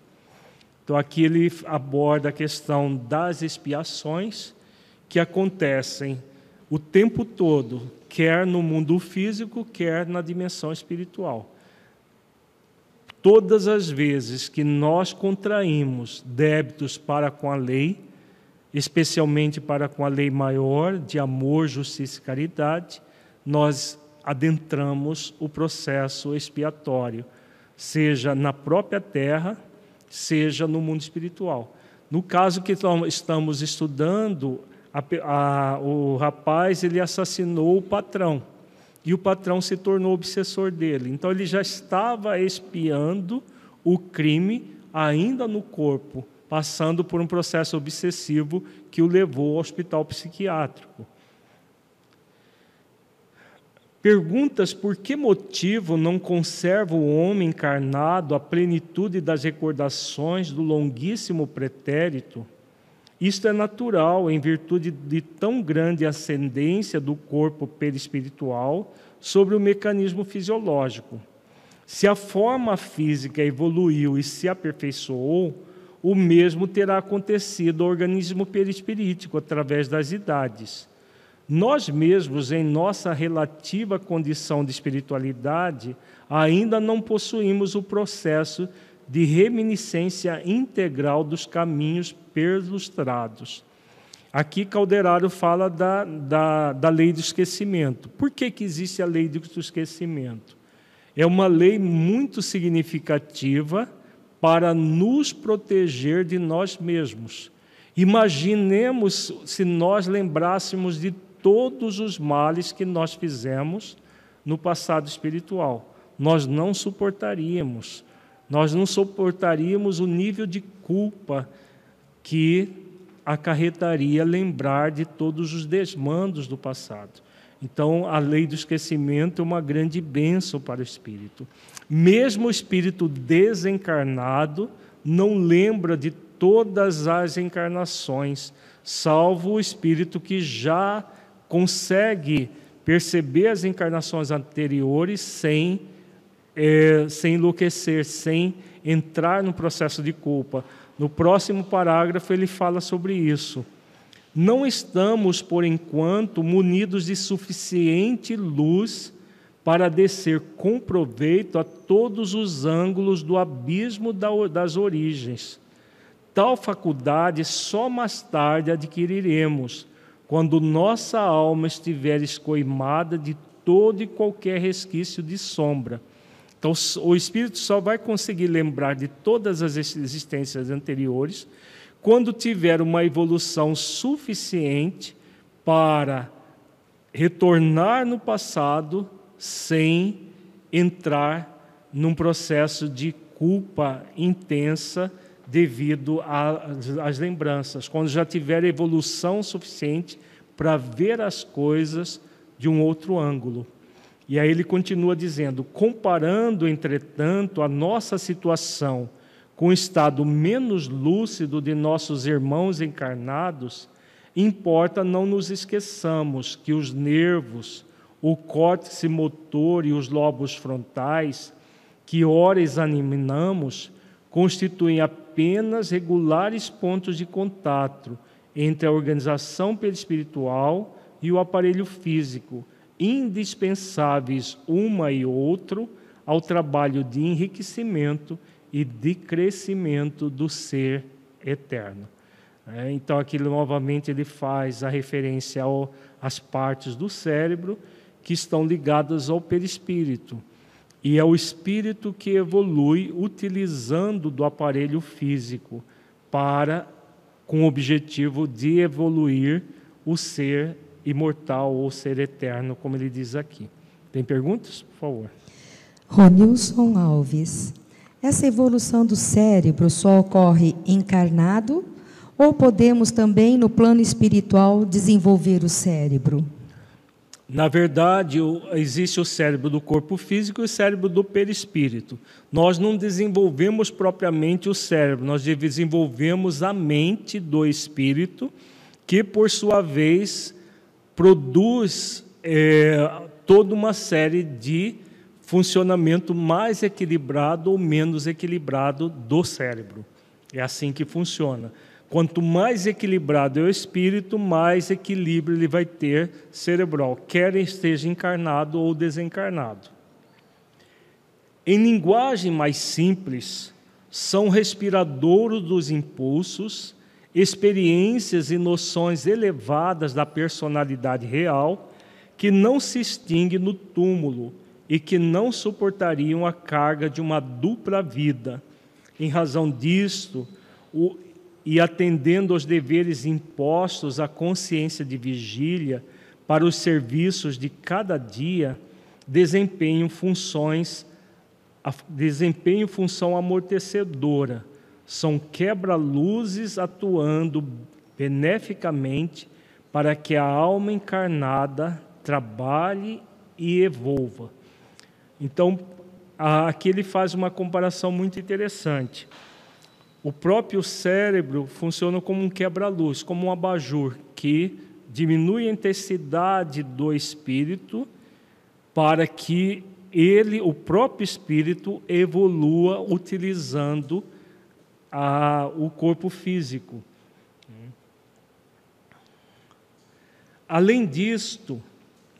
Speaker 1: Então, aqui ele aborda a questão das expiações que acontecem o tempo todo, quer no mundo físico, quer na dimensão espiritual. Todas as vezes que nós contraímos débitos para com a lei, especialmente para com a lei maior de amor, justiça e caridade, nós adentramos o processo expiatório, seja na própria terra, seja no mundo espiritual. No caso que estamos estudando, a, a, o rapaz ele assassinou o patrão e o patrão se tornou obsessor dele. Então ele já estava expiando o crime ainda no corpo, passando por um processo obsessivo que o levou ao hospital psiquiátrico. Perguntas por que motivo não conserva o homem encarnado a plenitude das recordações do longuíssimo pretérito? Isto é natural em virtude de tão grande ascendência do corpo perispiritual sobre o mecanismo fisiológico. Se a forma física evoluiu e se aperfeiçoou, o mesmo terá acontecido ao organismo perispirítico através das idades. Nós mesmos, em nossa relativa condição de espiritualidade, ainda não possuímos o processo de reminiscência integral dos caminhos perlustrados. Aqui Calderaro fala da, da, da lei do esquecimento. Por que, que existe a lei do esquecimento? É uma lei muito significativa para nos proteger de nós mesmos. Imaginemos se nós lembrássemos de todos os males que nós fizemos no passado espiritual. Nós não suportaríamos, nós não suportaríamos o nível de culpa que acarretaria lembrar de todos os desmandos do passado. Então, a lei do esquecimento é uma grande bênção para o espírito. Mesmo o espírito desencarnado não lembra de todas as encarnações, salvo o espírito que já consegue perceber as encarnações anteriores sem, é, sem enlouquecer, sem entrar no processo de culpa. No próximo parágrafo, ele fala sobre isso. Não estamos, por enquanto, munidos de suficiente luz para descer com proveito a todos os ângulos do abismo das origens. Tal faculdade só mais tarde adquiriremos, quando nossa alma estiver escoimada de todo e qualquer resquício de sombra. Então, o espírito só vai conseguir lembrar de todas as existências anteriores quando tiver uma evolução suficiente para retornar no passado sem entrar num processo de culpa intensa devido às lembranças, quando já tiver evolução suficiente para ver as coisas de um outro ângulo. E aí ele continua dizendo: comparando, entretanto, a nossa situação com o estado menos lúcido de nossos irmãos encarnados, importa não nos esqueçamos que os nervos, o córtex motor e os lobos frontais, que ora examinamos, constituem apenas regulares pontos de contato entre a organização perispiritual e o aparelho físico, indispensáveis uma e outro ao trabalho de enriquecimento e de crescimento do ser eterno. É, então, aqui novamente ele faz a referência às partes do cérebro que estão ligadas ao perispírito. E é o espírito que evolui utilizando do aparelho físico para com o objetivo de evoluir o ser imortal ou ser eterno, como ele diz aqui. Tem perguntas? Por favor.
Speaker 2: Ronilson Alves. Essa evolução do cérebro só ocorre encarnado ou podemos também, no plano espiritual, desenvolver o cérebro?
Speaker 1: Na verdade, existe o cérebro do corpo físico e o cérebro do perispírito. Nós não desenvolvemos propriamente o cérebro, nós desenvolvemos a mente do espírito, que, por sua vez, produz é, toda uma série de funcionamento mais equilibrado ou menos equilibrado do cérebro. É assim que funciona. Quanto mais equilibrado é o espírito, mais equilíbrio ele vai ter cerebral, quer esteja encarnado ou desencarnado. Em linguagem mais simples, são respiradouros dos impulsos, experiências e noções elevadas da personalidade real que não se extingue no túmulo e que não suportariam a carga de uma dupla vida. Em razão disto, o e atendendo aos deveres impostos à consciência de vigília para os serviços de cada dia, desempenham funções desempenham função amortecedora, são quebra-luzes atuando beneficamente para que a alma encarnada trabalhe e evolva. Então, aqui ele faz uma comparação muito interessante. O próprio cérebro funciona como um quebra-luz, como um abajur que diminui a intensidade do espírito para que ele, o próprio espírito, evolua utilizando a, o corpo físico. Além disto,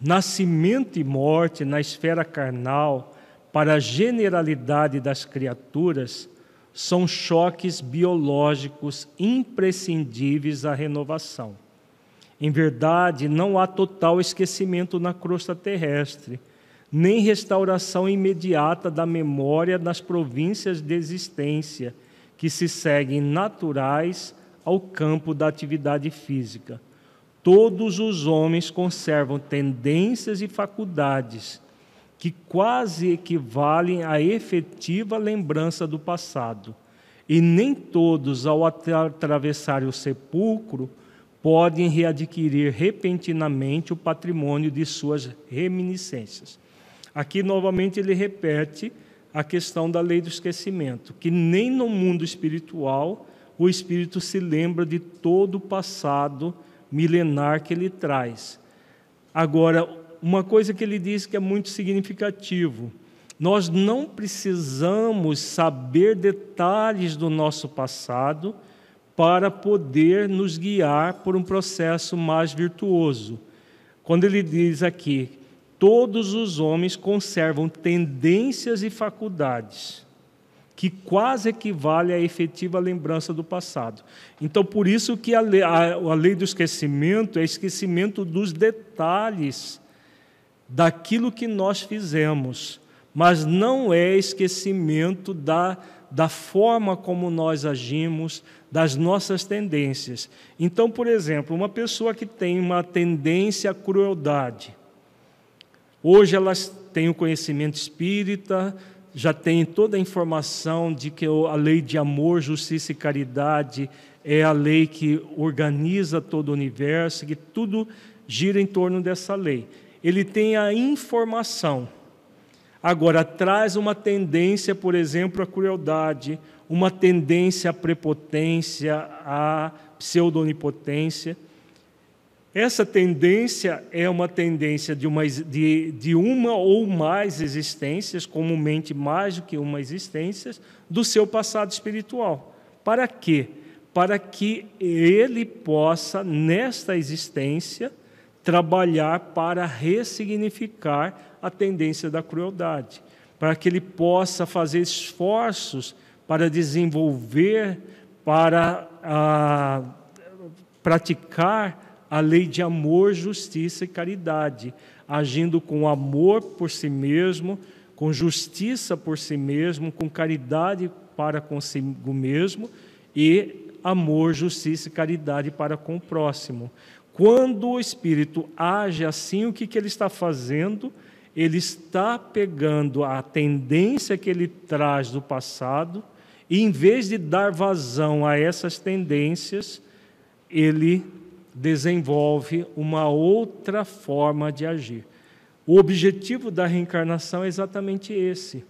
Speaker 1: nascimento e morte na esfera carnal, para a generalidade das criaturas, são choques biológicos imprescindíveis à renovação. Em verdade, não há total esquecimento na crosta terrestre, nem restauração imediata da memória nas províncias de existência que se seguem naturais ao campo da atividade física. Todos os homens conservam tendências e faculdades que quase equivalem à efetiva lembrança do passado. E nem todos, ao atravessar o sepulcro, podem readquirir repentinamente o patrimônio de suas reminiscências. Aqui, novamente, ele repete a questão da lei do esquecimento, que nem no mundo espiritual o espírito se lembra de todo o passado milenar que ele traz. Agora, uma coisa que ele diz que é muito significativo. Nós não precisamos saber detalhes do nosso passado para poder nos guiar por um processo mais virtuoso. Quando ele diz aqui, todos os homens conservam tendências e faculdades. que quase equivale à efetiva lembrança do passado. Então, por isso que a lei, a, a lei do esquecimento é esquecimento dos detalhes daquilo que nós fizemos, mas não é esquecimento da, da forma como nós agimos, das nossas tendências. Então, por exemplo, uma pessoa que tem uma tendência à crueldade, hoje elas têm o conhecimento espírita, já tem toda a informação de que a lei de amor, justiça e caridade é a lei que organiza todo o universo, que tudo gira em torno dessa lei. Ele tem a informação. Agora, traz uma tendência, por exemplo, à crueldade, uma tendência à prepotência, à pseudonipotência. Essa tendência é uma tendência de uma, de, de uma ou mais existências, comumente mais do que uma existência, do seu passado espiritual. Para quê? Para que ele possa, nesta existência, trabalhar para ressignificar a tendência da crueldade, para que ele possa fazer esforços para desenvolver, para ah, praticar a lei de amor, justiça e caridade, agindo com amor por si mesmo, com justiça por si mesmo, com caridade para consigo mesmo e amor, justiça e caridade para com o próximo. Quando o espírito age assim, o que, que ele está fazendo? Ele está pegando a tendência que ele traz do passado e, em vez de dar vazão a essas tendências, ele desenvolve uma outra forma de agir. O objetivo da reencarnação é exatamente esse.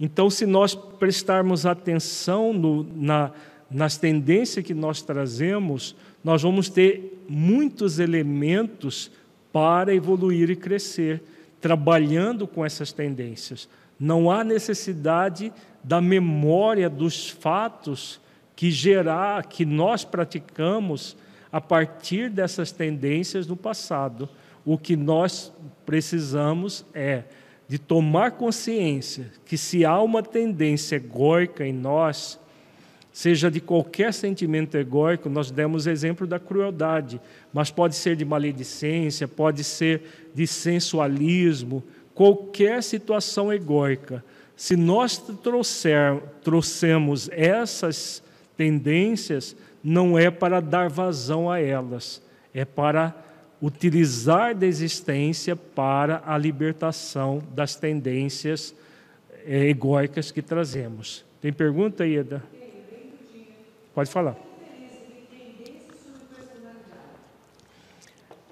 Speaker 1: Então, se nós prestarmos atenção no, na, nas tendências que nós trazemos, nós vamos ter muitos elementos para evoluir e crescer, trabalhando com essas tendências. Não há necessidade da memória dos fatos que gerar, que nós praticamos a partir dessas tendências do passado. O que nós precisamos é de tomar consciência que se há uma tendência egóica em nós, seja de qualquer sentimento egóico, nós demos exemplo da crueldade, mas pode ser de maledicência, pode ser de sensualismo, qualquer situação egóica. Se nós trouxer, trouxemos essas tendências, não é para dar vazão a elas, é para utilizar da existência para a libertação das tendências é, egóicas que trazemos. Tem pergunta, Ieda? Pode falar.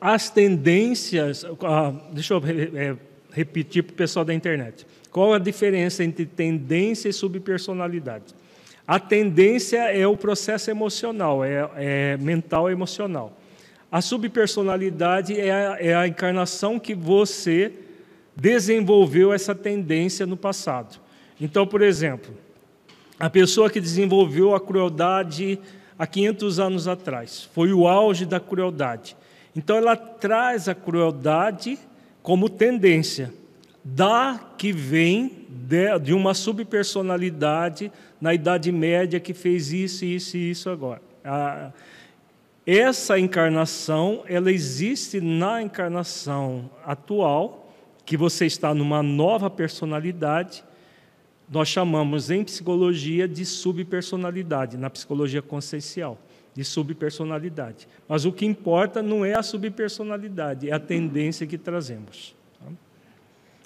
Speaker 1: As tendências, ah, deixa eu é, repetir para o pessoal da internet. Qual a diferença entre tendência e subpersonalidade? A tendência é o processo emocional, é, é mental e emocional. A subpersonalidade é a, é a encarnação que você desenvolveu essa tendência no passado. Então, por exemplo, a pessoa que desenvolveu a crueldade há 500 anos atrás, foi o auge da crueldade. Então, ela traz a crueldade como tendência da que vem de, uma subpersonalidade na Idade Média que fez isso, isso e isso agora. Essa encarnação, ela existe na encarnação atual, que você está numa nova personalidade, nós chamamos em psicologia de subpersonalidade, na psicologia consciencial, de subpersonalidade. Mas o que importa não é a subpersonalidade, é a tendência que trazemos.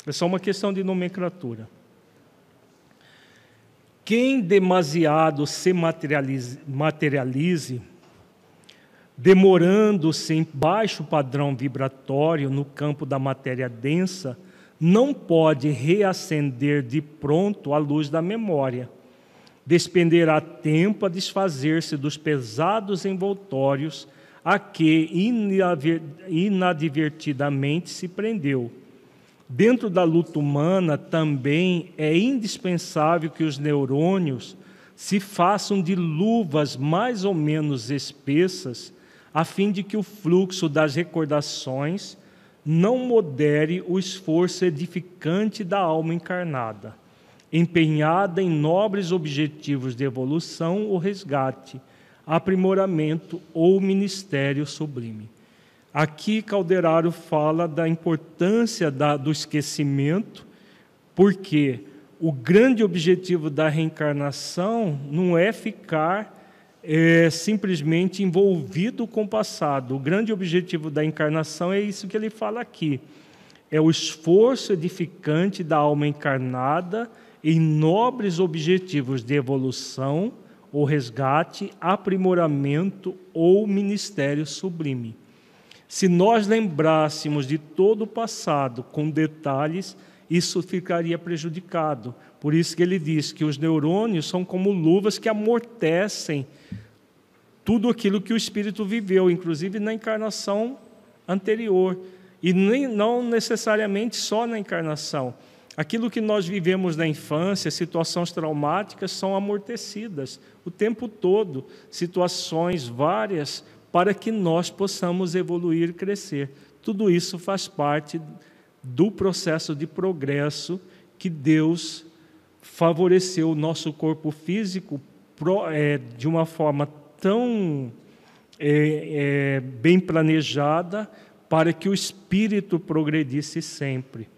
Speaker 1: É só uma questão de nomenclatura. Quem demasiado se materialize, materialize demorando-se em baixo padrão vibratório no campo da matéria densa, não pode reacender de pronto a luz da memória. Despenderá tempo a desfazer-se dos pesados envoltórios a que inadvertidamente se prendeu Dentro da luta humana também é indispensável que os neurônios se façam de luvas mais ou menos espessas, a fim de que o fluxo das recordações não modere o esforço edificante da alma encarnada. empenhada em nobres objetivos de evolução ou resgate, aprimoramento ou ministério sublime. Aqui Calderaro fala da importância da, do esquecimento, porque o grande objetivo da reencarnação não é ficar é, simplesmente envolvido com o passado. O grande objetivo da encarnação é isso que ele fala aqui: é o esforço edificante da alma encarnada em nobres objetivos de evolução ou resgate, aprimoramento ou ministério sublime. Se nós lembrássemos de todo o passado com detalhes, isso ficaria prejudicado. Por isso que ele diz que os neurônios são como luvas que amortecem tudo aquilo que o espírito viveu, inclusive na encarnação anterior, e nem, não necessariamente só na encarnação. Aquilo que nós vivemos na infância, situações traumáticas, são amortecidas o tempo todo, situações várias, para que nós possamos evoluir e crescer. Tudo isso faz parte do processo de progresso que Deus favoreceu o nosso corpo físico é, de uma forma tão é, é, bem planejada para que o espírito progredisse sempre.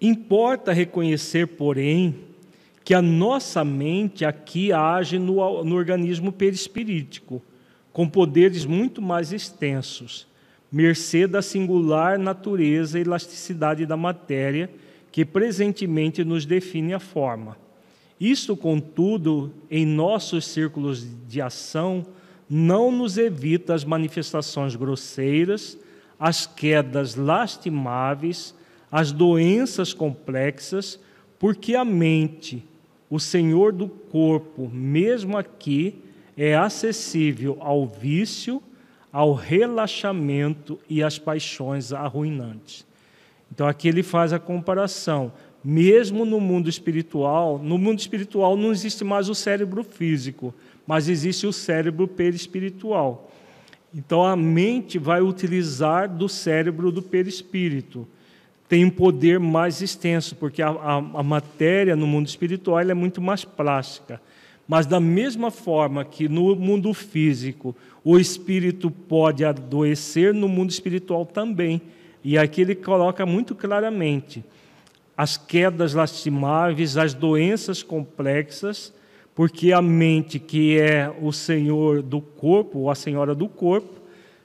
Speaker 1: Importa reconhecer, porém, que a nossa mente aqui age no, no organismo perispirítico, com poderes muito mais extensos, mercê da singular natureza e elasticidade da matéria que presentemente nos define a forma. Isto, contudo, em nossos círculos de ação, não nos evita as manifestações grosseiras, as quedas lastimáveis, as doenças complexas, porque a mente, o senhor do corpo, mesmo aqui, é acessível ao vício, ao relaxamento e às paixões arruinantes. Então aqui ele faz a comparação. Mesmo no mundo espiritual, no mundo espiritual não existe mais o cérebro físico, mas existe o cérebro perispiritual. Então a mente vai utilizar do cérebro do perispírito. Tem um poder mais extenso, porque a, a, a matéria no mundo espiritual é muito mais plástica. Mas da mesma forma que no mundo físico o espírito pode adoecer, no mundo espiritual também. E aqui ele coloca muito claramente as quedas lastimáveis, as doenças complexas, porque a mente, que é o senhor do corpo, ou a senhora do corpo,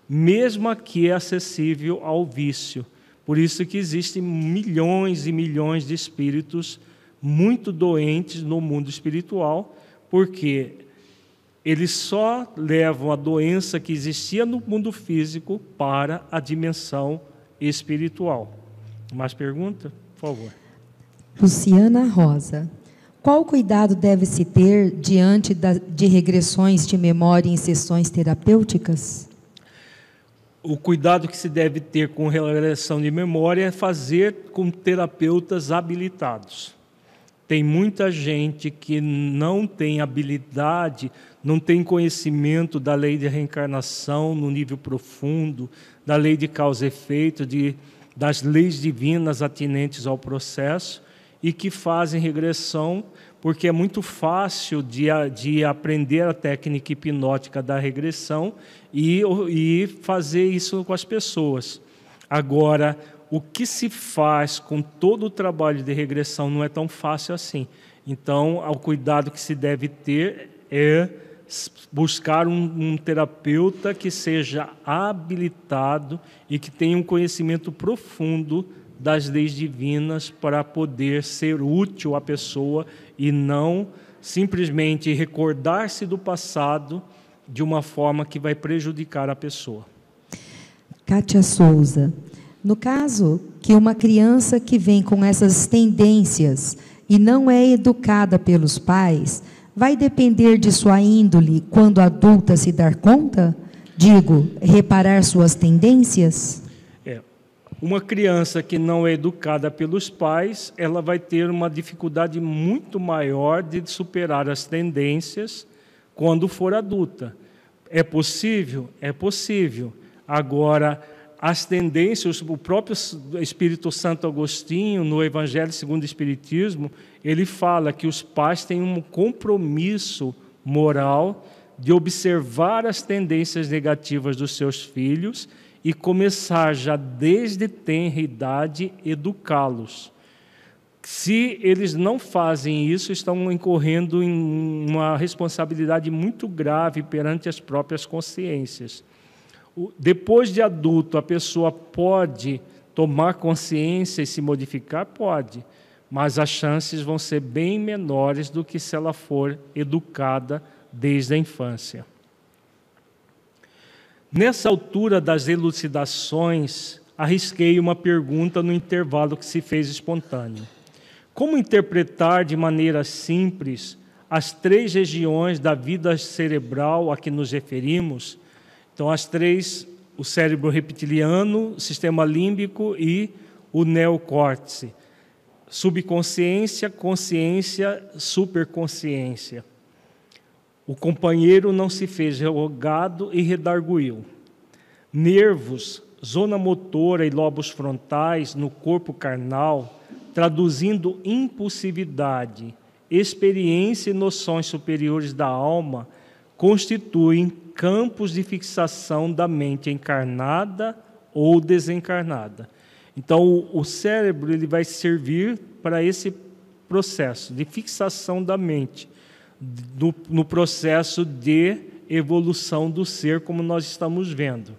Speaker 1: mesmo aqui é acessível ao vício. Por isso que existem milhões e milhões de espíritos muito doentes no mundo espiritual, porque eles só levam a doença que existia no mundo físico para a dimensão espiritual. Mais pergunta? Por favor.
Speaker 2: Luciana Rosa. Qual cuidado deve-se ter diante de regressões de memória em sessões terapêuticas?
Speaker 1: O cuidado que se deve ter com regressão de memória é fazer com terapeutas habilitados. Tem muita gente que não tem habilidade, não tem conhecimento da lei de reencarnação no nível profundo, da lei de causa e efeito, de, das leis divinas atinentes ao processo e que fazem regressão, porque é muito fácil de, de aprender a técnica hipnótica da regressão e, e fazer isso com as pessoas. Agora, o que se faz com todo o trabalho de regressão não é tão fácil assim. Então, o cuidado que se deve ter é buscar um, um, terapeuta que seja habilitado e que tenha um conhecimento profundo das leis divinas para poder ser útil à pessoa e não simplesmente recordar-se do passado de uma forma que vai prejudicar a pessoa.
Speaker 2: Kátia Souza. No caso que uma criança que vem com essas tendências e não é educada pelos pais, vai depender de sua índole quando adulta se dar conta? Digo, reparar suas tendências?
Speaker 1: É. Uma criança que não é educada pelos pais, ela vai ter uma dificuldade muito maior de superar as tendências quando for adulta. É possível? É possível. Agora, as tendências, o próprio Espírito Santo Agostinho, no Evangelho segundo o Espiritismo, ele fala que os pais têm um compromisso moral de observar as tendências negativas dos seus filhos e começar já desde tenra idade educá-los. Se eles não fazem isso, estão incorrendo em uma responsabilidade muito grave perante as próprias consciências. Depois de adulto, a pessoa pode tomar consciência e se modificar? Pode, mas as chances vão ser bem menores do que se ela for educada desde a infância. Nessa altura das elucidações, arrisquei uma pergunta no intervalo que se fez espontâneo. Como interpretar de maneira simples as três regiões da vida cerebral a que nos referimos então, as três: o cérebro reptiliano, sistema límbico e o neocórtex. Subconsciência, consciência, superconsciência. O companheiro não se fez rogado e redarguiu. Nervos, zona motora e lobos frontais no corpo carnal, traduzindo impulsividade, experiência e noções superiores da alma, constituem campos de fixação da mente encarnada ou desencarnada. Então, o cérebro ele vai servir para esse processo de fixação da mente, no, processo de evolução do ser, como nós estamos vendo.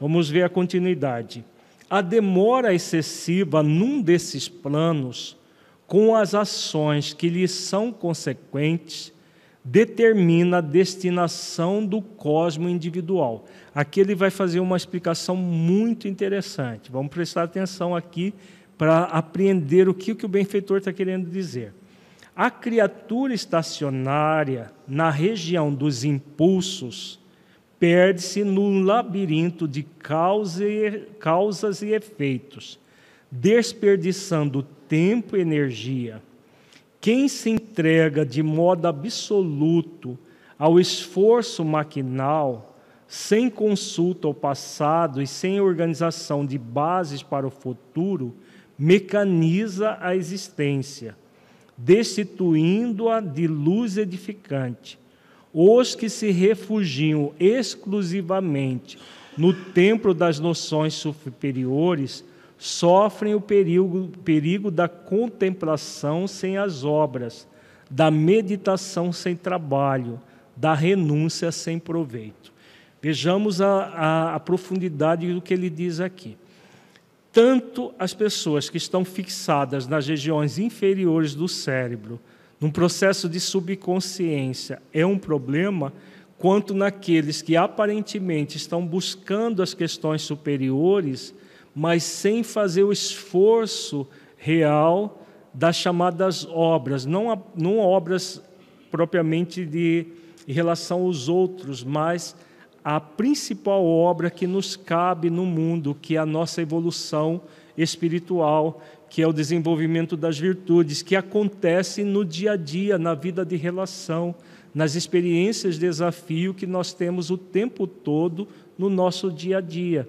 Speaker 1: Vamos ver a continuidade. A demora excessiva num desses planos, com as ações que lhes são consequentes, determina a destinação do cosmo individual. Aqui ele vai fazer uma explicação muito interessante. Vamos prestar atenção aqui para apreender o que, o benfeitor está querendo dizer. A criatura estacionária na região dos impulsos perde-se no labirinto de causas e efeitos, desperdiçando tempo e energia quem se entrega de modo absoluto ao esforço maquinal, sem consulta ao passado e sem organização de bases para o futuro, mecaniza a existência, destituindo-a de luz edificante. Os que se refugiam exclusivamente no templo das noções superiores sofrem o perigo, perigo da contemplação sem as obras, da meditação sem trabalho, da renúncia sem proveito. Vejamos a, a, a profundidade do que ele diz aqui. Tanto as pessoas que estão fixadas nas regiões inferiores do cérebro, num processo de subconsciência, é um problema, quanto naqueles que aparentemente estão buscando as questões superiores mas sem fazer o esforço real das chamadas obras, não, não obras propriamente de em relação aos outros, mas a principal obra que nos cabe no mundo, que é a nossa evolução espiritual, que é o desenvolvimento das virtudes, que acontece no dia a dia, na vida de relação, nas experiências de desafio que nós temos o tempo todo no nosso dia a dia.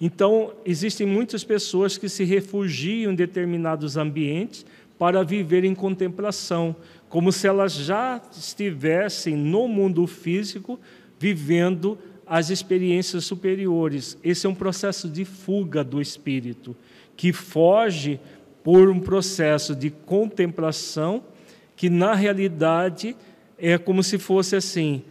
Speaker 1: Então, existem muitas pessoas que se refugiam em determinados ambientes para viver em contemplação, como se elas já estivessem no mundo físico vivendo as experiências superiores. Esse é um processo de fuga do espírito, que foge por um processo de contemplação, que na realidade é como se fosse assim,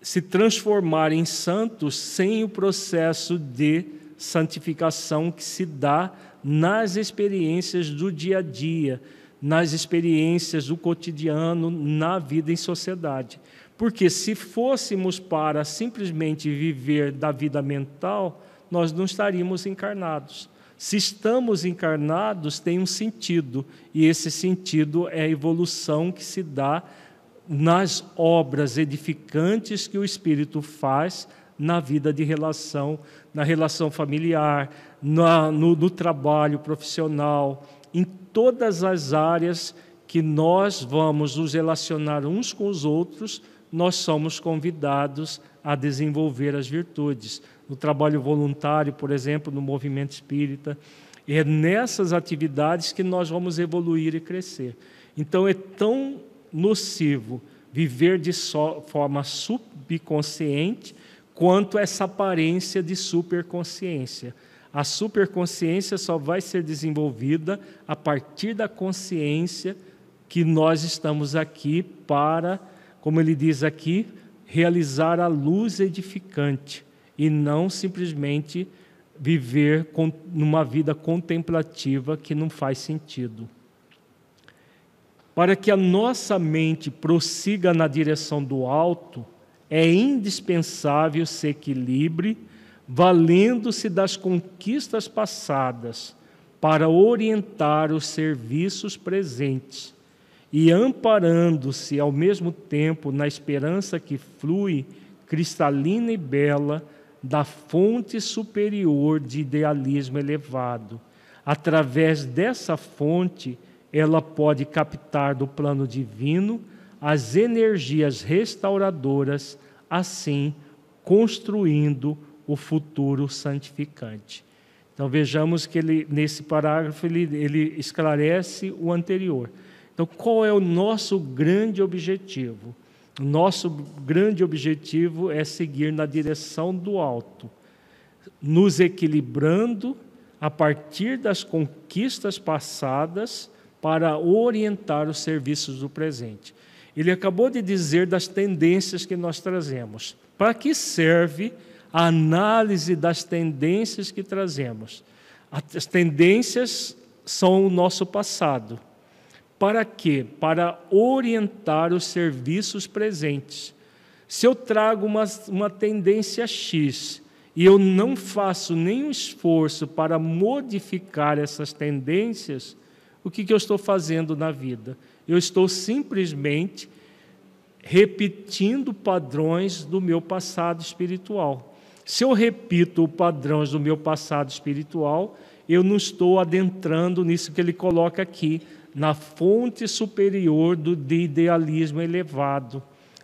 Speaker 1: se transformar em santos sem o processo de santificação que se dá nas experiências do dia a dia, nas experiências do cotidiano, na vida em sociedade. Porque se fôssemos para simplesmente viver da vida mental, nós não estaríamos encarnados. Se estamos encarnados, tem um sentido, e esse sentido é a evolução que se dá nas obras edificantes que o Espírito faz na vida de relação, na relação familiar, na, no, no trabalho profissional, em todas as áreas que nós vamos nos relacionar uns com os outros, nós somos convidados a desenvolver as virtudes. No trabalho voluntário, por exemplo, no movimento espírita, é nessas atividades que nós vamos evoluir e crescer. Então é tão nocivo viver de forma subconsciente quanto essa aparência de superconsciência. A superconsciência só vai ser desenvolvida a partir da consciência que nós estamos aqui para, como ele diz aqui, realizar a luz edificante e não simplesmente viver numa vida contemplativa que não faz sentido. Para que a nossa mente prossiga na direção do alto, é indispensável se equilibre, valendo-se das conquistas passadas para orientar os serviços presentes e amparando-se ao mesmo tempo na esperança que flui cristalina e bela da fonte superior de idealismo elevado. Através dessa fonte, ela pode captar do plano divino as energias restauradoras, assim construindo o futuro santificante. Então vejamos que ele nesse parágrafo ele, ele esclarece o anterior. Então qual é o nosso grande objetivo? Nosso grande objetivo é seguir na direção do alto, nos equilibrando a partir das conquistas passadas para orientar os serviços do presente. Ele acabou de dizer das tendências que nós trazemos. Para que serve a análise das tendências que trazemos? As tendências são o nosso passado. Para quê? Para orientar os serviços presentes. Se eu trago uma, uma tendência X e eu não faço nenhum esforço para modificar essas tendências, o que, que eu estou fazendo na vida? Eu estou simplesmente repetindo padrões do meu passado espiritual. Se eu repito padrões do meu passado espiritual, eu não estou adentrando nisso que ele coloca aqui, na fonte superior do, de idealismo elevado,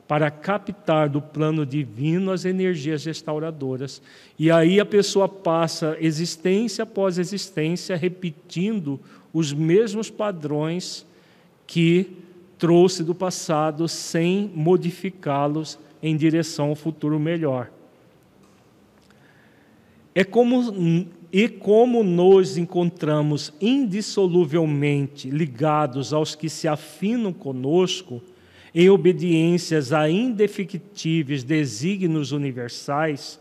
Speaker 1: para captar do plano divino as energias restauradoras. E aí a pessoa passa existência após existência repetindo os mesmos padrões que trouxe do passado sem modificá-los em direção ao futuro melhor. É como e como nos encontramos indissoluvelmente ligados aos que se afinam conosco, em obediências a indefectíveis desígnios universais,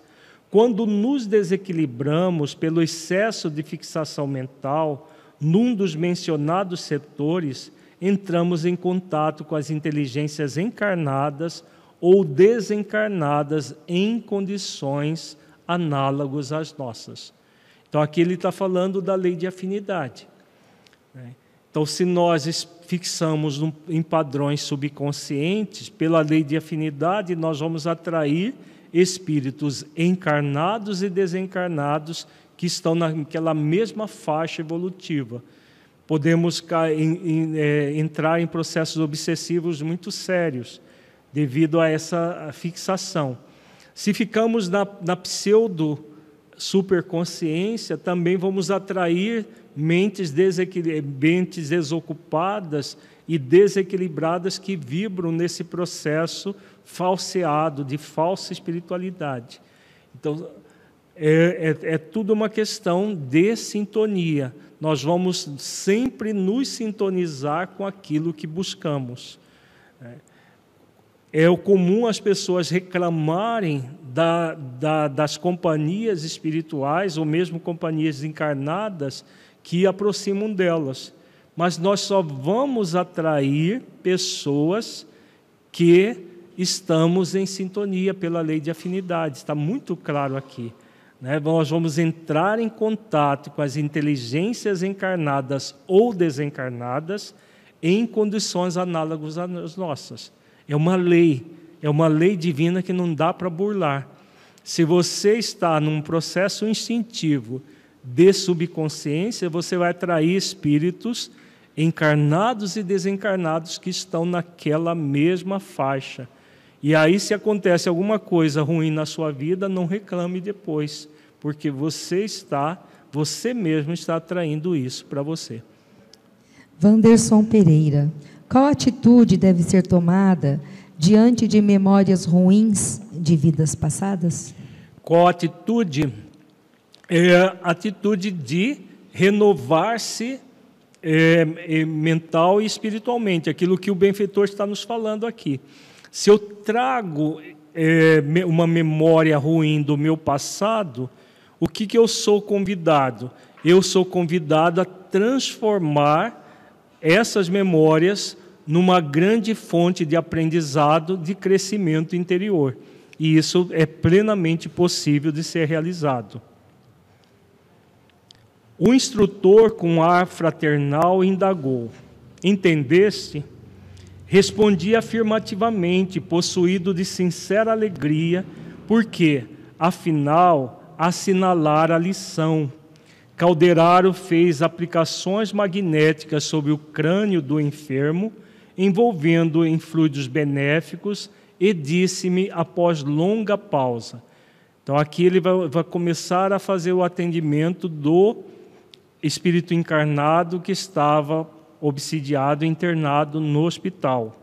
Speaker 1: quando nos desequilibramos pelo excesso de fixação mental num dos mencionados setores, entramos em contato com as inteligências encarnadas ou desencarnadas em condições análogas às nossas. Então, aqui ele está falando da lei de afinidade. Né? Então, se nós fixamos em padrões subconscientes, pela lei de afinidade, nós vamos atrair espíritos encarnados e desencarnados que estão naquela mesma faixa evolutiva. Podemos é, entrar em processos obsessivos muito sérios devido a essa fixação. Se ficamos na, na pseudo superconsciência, também vamos atrair mentes, mentes desocupadas e desequilibradas que vibram nesse processo falseado de falsa espiritualidade. Então, é, é, é tudo uma questão de sintonia. Nós vamos sempre nos sintonizar com aquilo que buscamos. É o comum as pessoas reclamarem da, da, das companhias espirituais ou mesmo companhias encarnadas que aproximam delas. Mas nós só vamos atrair pessoas que estamos em sintonia pela lei de afinidade, está muito claro aqui. Né? Nós vamos entrar em contato com as inteligências encarnadas ou desencarnadas em condições análogas às nossas. É uma lei, é uma lei divina que não dá para burlar. Se você está num processo instintivo de subconsciência, você vai atrair espíritos encarnados e desencarnados que estão naquela mesma faixa. E aí, se acontece alguma coisa ruim na sua vida, não reclame depois, porque você está, você mesmo está atraindo isso para você.
Speaker 2: Vanderson Pereira. Qual atitude deve ser tomada diante de memórias ruins de vidas passadas?
Speaker 1: Qual atitude? É a atitude de renovar-se é, é, mental e espiritualmente, aquilo que o benfeitor está nos falando aqui. Se eu trago é, uma memória ruim do meu passado, o que, que eu sou convidado? Eu sou convidado a transformar essas memórias numa grande fonte de aprendizado, de crescimento interior. E isso é plenamente possível de ser realizado. O instrutor, com ar fraternal, indagou: Entendeste? Respondi afirmativamente, possuído de sincera alegria, porque, afinal, assinalar a lição. Calderaro fez aplicações magnéticas sobre o crânio do enfermo, envolvendo em fluidos benéficos, e disse-me após longa pausa. Então, aqui ele vai, vai começar a fazer o atendimento do espírito encarnado que estava obsidiado, internado no hospital.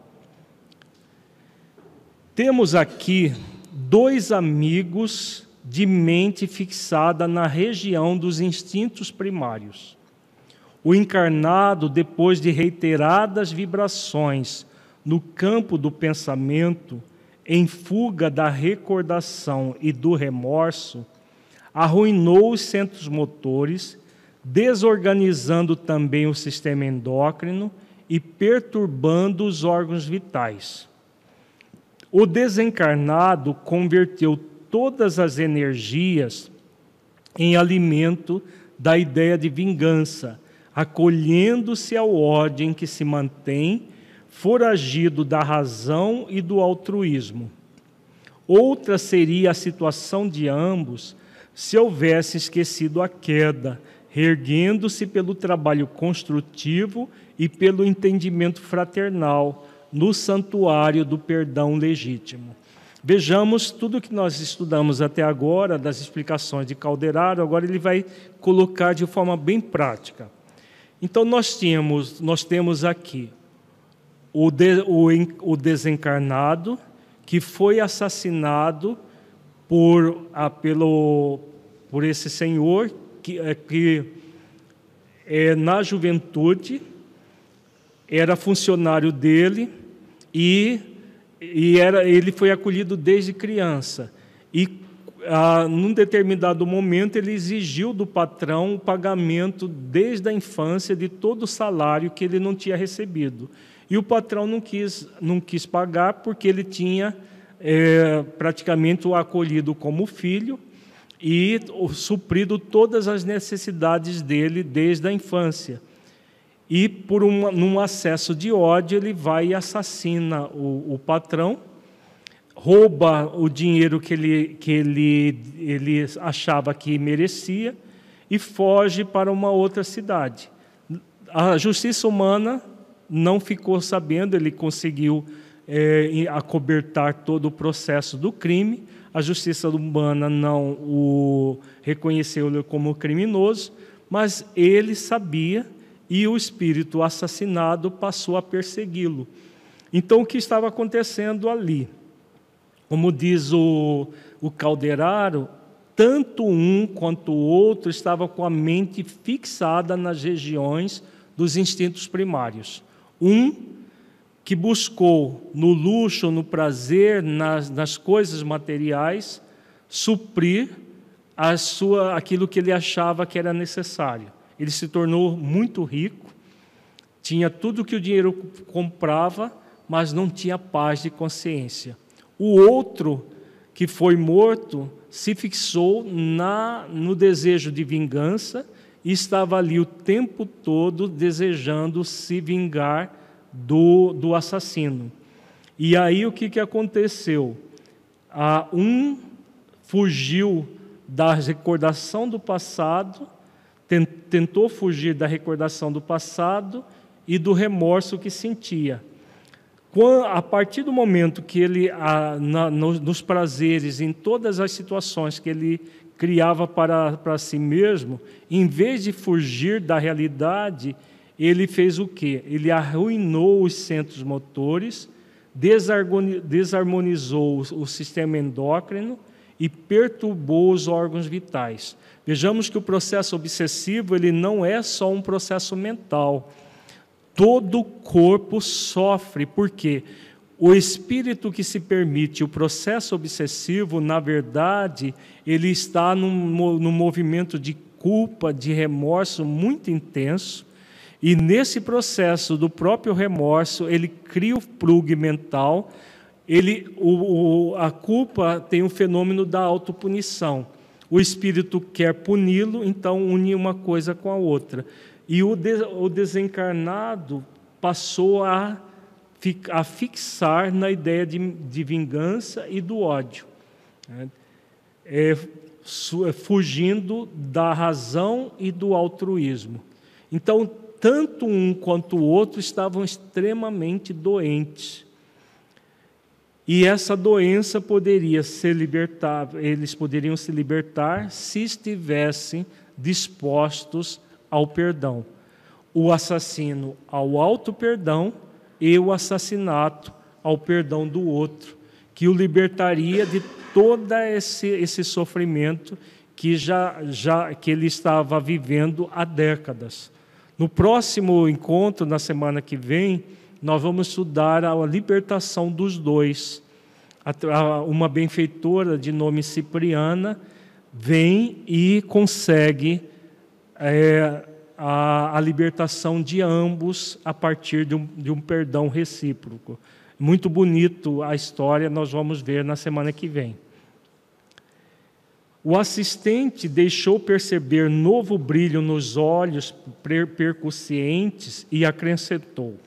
Speaker 1: Temos aqui dois amigos de mente fixada na região dos instintos primários. O encarnado, depois de reiteradas vibrações no campo do pensamento, em fuga da recordação e do remorso, arruinou os centros motores desorganizando também o sistema endócrino e perturbando os órgãos vitais. O desencarnado converteu todas as energias em alimento da ideia de vingança, acolhendo-se ao ódio em que se mantém, foragido da razão e do altruísmo. Outra seria a situação de ambos se houvesse esquecido a queda erguendo-se pelo trabalho construtivo e pelo entendimento fraternal no santuário do perdão legítimo. Vejamos tudo que nós estudamos até agora, das explicações de Calderaro, agora ele vai colocar de forma bem prática. Então, nós, tínhamos, nós temos aqui o, de, o, o desencarnado que foi assassinado por, a, pelo, por esse senhor que, é, que é, na juventude era funcionário dele e, e era, ele foi acolhido desde criança. E, ah, num determinado momento, ele exigiu do patrão o pagamento desde a infância de todo o salário que ele não tinha recebido. E o patrão não quis, não quis pagar porque ele tinha é, praticamente o acolhido como filho e suprido todas as necessidades dele desde a infância. E por um num acesso de ódio, ele vai e assassina o, o patrão, rouba o dinheiro que, ele, que ele, ele achava que merecia e foge para uma outra cidade. A justiça humana não ficou sabendo, ele conseguiu é, acobertar todo o processo do crime, a justiça humana não o reconheceu como criminoso, mas ele sabia e o espírito assassinado passou a persegui-lo. Então, o que estava acontecendo ali? Como diz o, o Calderaro, tanto um quanto o outro estava com a mente fixada nas regiões dos instintos primários. Um que buscou no luxo, no prazer, nas, nas coisas materiais, suprir a sua, aquilo que ele achava que era necessário. Ele se tornou muito rico, tinha tudo que o dinheiro comprava, mas não tinha paz de consciência. O outro, que foi morto, se fixou na, no desejo de vingança e estava ali o tempo todo desejando se vingar do, do assassino. E aí o que, que aconteceu? Ah, um fugiu da recordação do passado, tentou fugir da recordação do passado e do remorso que sentia. A partir do momento que ele, nos prazeres, em todas as situações que ele criava para, para si mesmo, em vez de fugir da realidade, ele fez o quê? Ele arruinou os centros motores, desarmonizou o sistema endócrino e perturbou os órgãos vitais. Vejamos que o processo obsessivo ele não é só um processo mental. Todo o corpo sofre, porque o espírito que se permite o processo obsessivo, na verdade, ele está num, num movimento de culpa, de remorso muito intenso, e nesse processo do próprio remorso, ele cria o plug mental, ele, o, o, a culpa tem o fenômeno da autopunição. O espírito quer puni-lo, então une uma coisa com a outra. E o, de, o desencarnado passou a, a fixar na ideia de, de vingança e do ódio, né? é, é, fugindo da razão e do altruísmo. Então, tanto um quanto o outro estavam extremamente doentes. E essa doença poderia ser libertada, eles poderiam se libertar se estivessem dispostos ao perdão. O assassino ao alto perdão e o assassinato ao perdão do outro, que o libertaria de todo esse, esse sofrimento que já, já que ele estava vivendo há décadas. No próximo encontro, na semana que vem, nós vamos estudar a libertação dos dois. Uma benfeitora de nome Cipriana vem e consegue é, a, a, libertação de ambos a partir de um, de um perdão recíproco. Muito bonito a história, nós vamos ver na semana que vem. O assistente deixou perceber novo brilho nos olhos percussientes e acrescentou: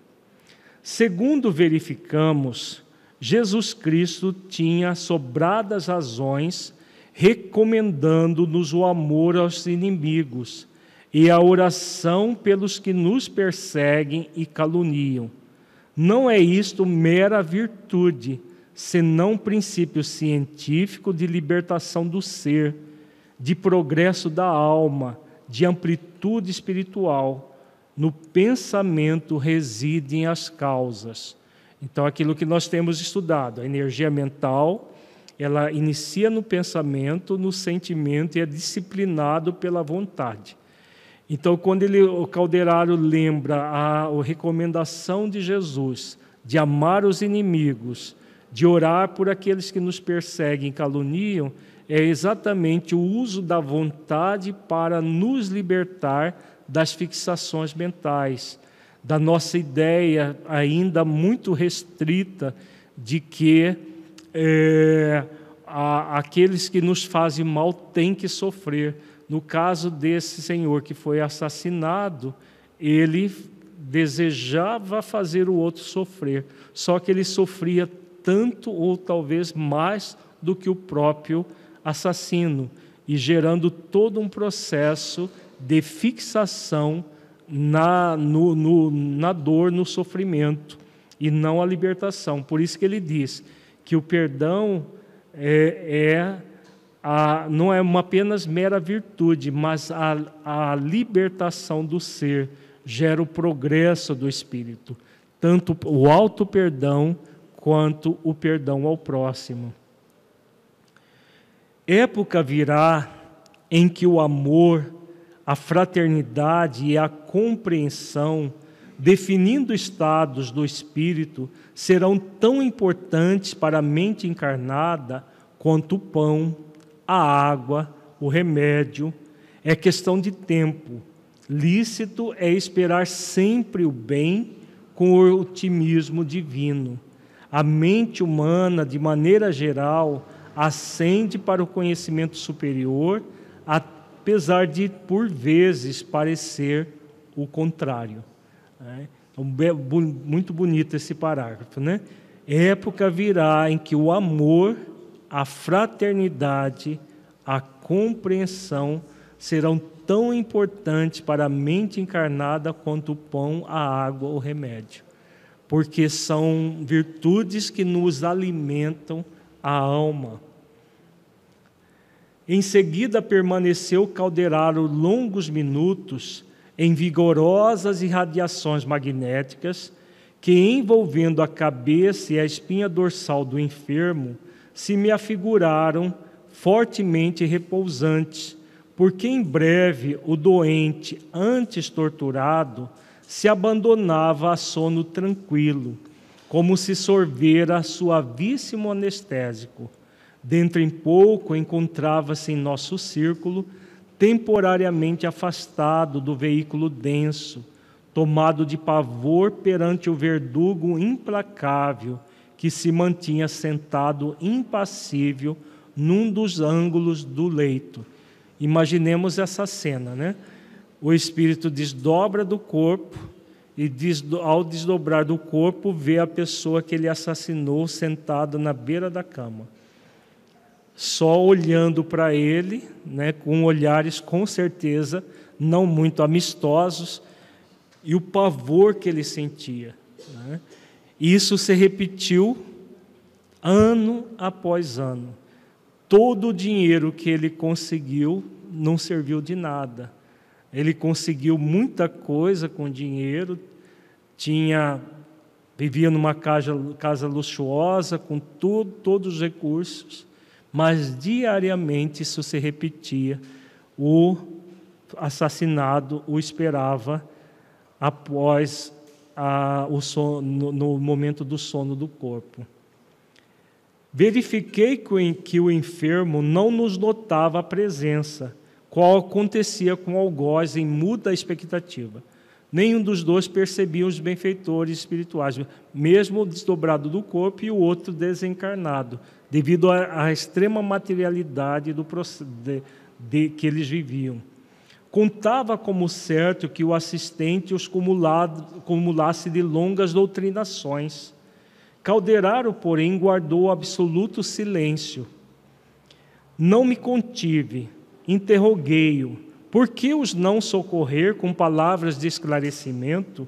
Speaker 1: Segundo verificamos, Jesus Cristo tinha sobradas razões recomendando-nos o amor aos inimigos e a oração pelos que nos perseguem e caluniam. Não é isto mera virtude, senão princípio científico de libertação do ser, de progresso da alma, de amplitude espiritual no pensamento residem as causas. Então, aquilo que nós temos estudado, a energia mental, ela inicia no pensamento, no sentimento e é disciplinado pela vontade. Então, quando ele, o Calderário lembra a, a recomendação de Jesus de amar os inimigos, de orar por aqueles que nos perseguem e caluniam, é exatamente o uso da vontade para nos libertar das fixações mentais, da nossa ideia ainda muito restrita de que é, a, aqueles que nos fazem mal têm que sofrer. No caso desse senhor que foi assassinado, ele desejava fazer o outro sofrer, só que ele sofria tanto ou talvez mais do que o próprio assassino, e gerando todo um processo de fixação na, no, no, na dor, no sofrimento, e não a libertação. Por isso que ele diz que o perdão é, é a, não é uma apenas mera virtude, mas a, a libertação do ser gera o progresso do espírito, tanto o alto perdão quanto o perdão ao próximo. Época virá em que o amor a fraternidade e a compreensão, definindo estados do espírito, serão tão importantes para a mente encarnada quanto o pão, a água, o remédio. É questão de tempo. Lícito é esperar sempre o bem com o otimismo divino. A mente humana, de maneira geral, ascende para o conhecimento superior apesar de, por vezes, parecer o contrário. Né? Então, muito bonito esse parágrafo. Né? Época virá em que o amor, a fraternidade, a compreensão serão tão importantes para a mente encarnada quanto o pão, a água, o remédio. Porque são virtudes que nos alimentam a alma. Em seguida, permaneceu Calderaro longos minutos em vigorosas irradiações magnéticas que, envolvendo a cabeça e a espinha dorsal do enfermo, se me afiguraram fortemente repousantes, porque em breve o doente, antes torturado, se abandonava a sono tranquilo, como se sorvera suavíssimo anestésico Dentro em pouco encontrava-se em nosso círculo, temporariamente afastado do veículo denso, tomado de pavor perante o verdugo implacável que se mantinha sentado impassível num dos ângulos do leito. Imaginemos essa cena, né? O espírito desdobra do corpo e ao desdobrar do corpo vê a pessoa que ele assassinou sentada na beira da cama só olhando para ele, né, com olhares com certeza não muito amistosos, e o pavor que ele sentia. Né? Isso se repetiu ano após ano. Todo o dinheiro que ele conseguiu não serviu de nada. Ele conseguiu muita coisa com dinheiro, tinha vivia numa casa, casa luxuosa com tudo, todos os recursos, mas diariamente isso se repetia. O assassinado o esperava após a, o sono, no, no momento do sono do corpo. Verifiquei que o enfermo não nos notava a presença, qual acontecia com o algoz em muda expectativa. Nenhum dos dois percebia os benfeitores espirituais, mesmo o desdobrado do corpo e o outro desencarnado, devido à, extrema materialidade do, de, de, que eles viviam. Contava como certo que o assistente os cumulasse de longas doutrinações. Calderaro, porém, guardou absoluto silêncio. Não me contive, interroguei-o, por que os não socorrer com palavras de esclarecimento?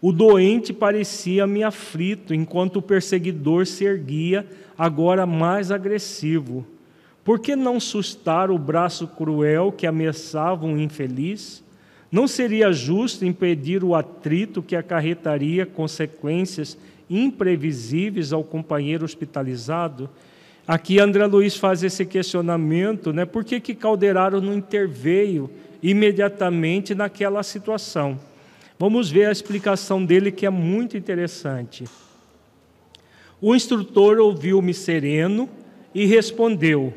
Speaker 1: O doente parecia-me aflito, enquanto o perseguidor se erguia, agora mais agressivo. Por que não sustar o braço cruel que ameaçava um infeliz? Não seria justo impedir o atrito que acarretaria consequências imprevisíveis ao companheiro hospitalizado? Aqui André Luiz faz esse questionamento, né? Por que, que Calderaro não interveio imediatamente naquela situação? Vamos ver a explicação dele que é muito interessante. O instrutor ouviu-me sereno e respondeu: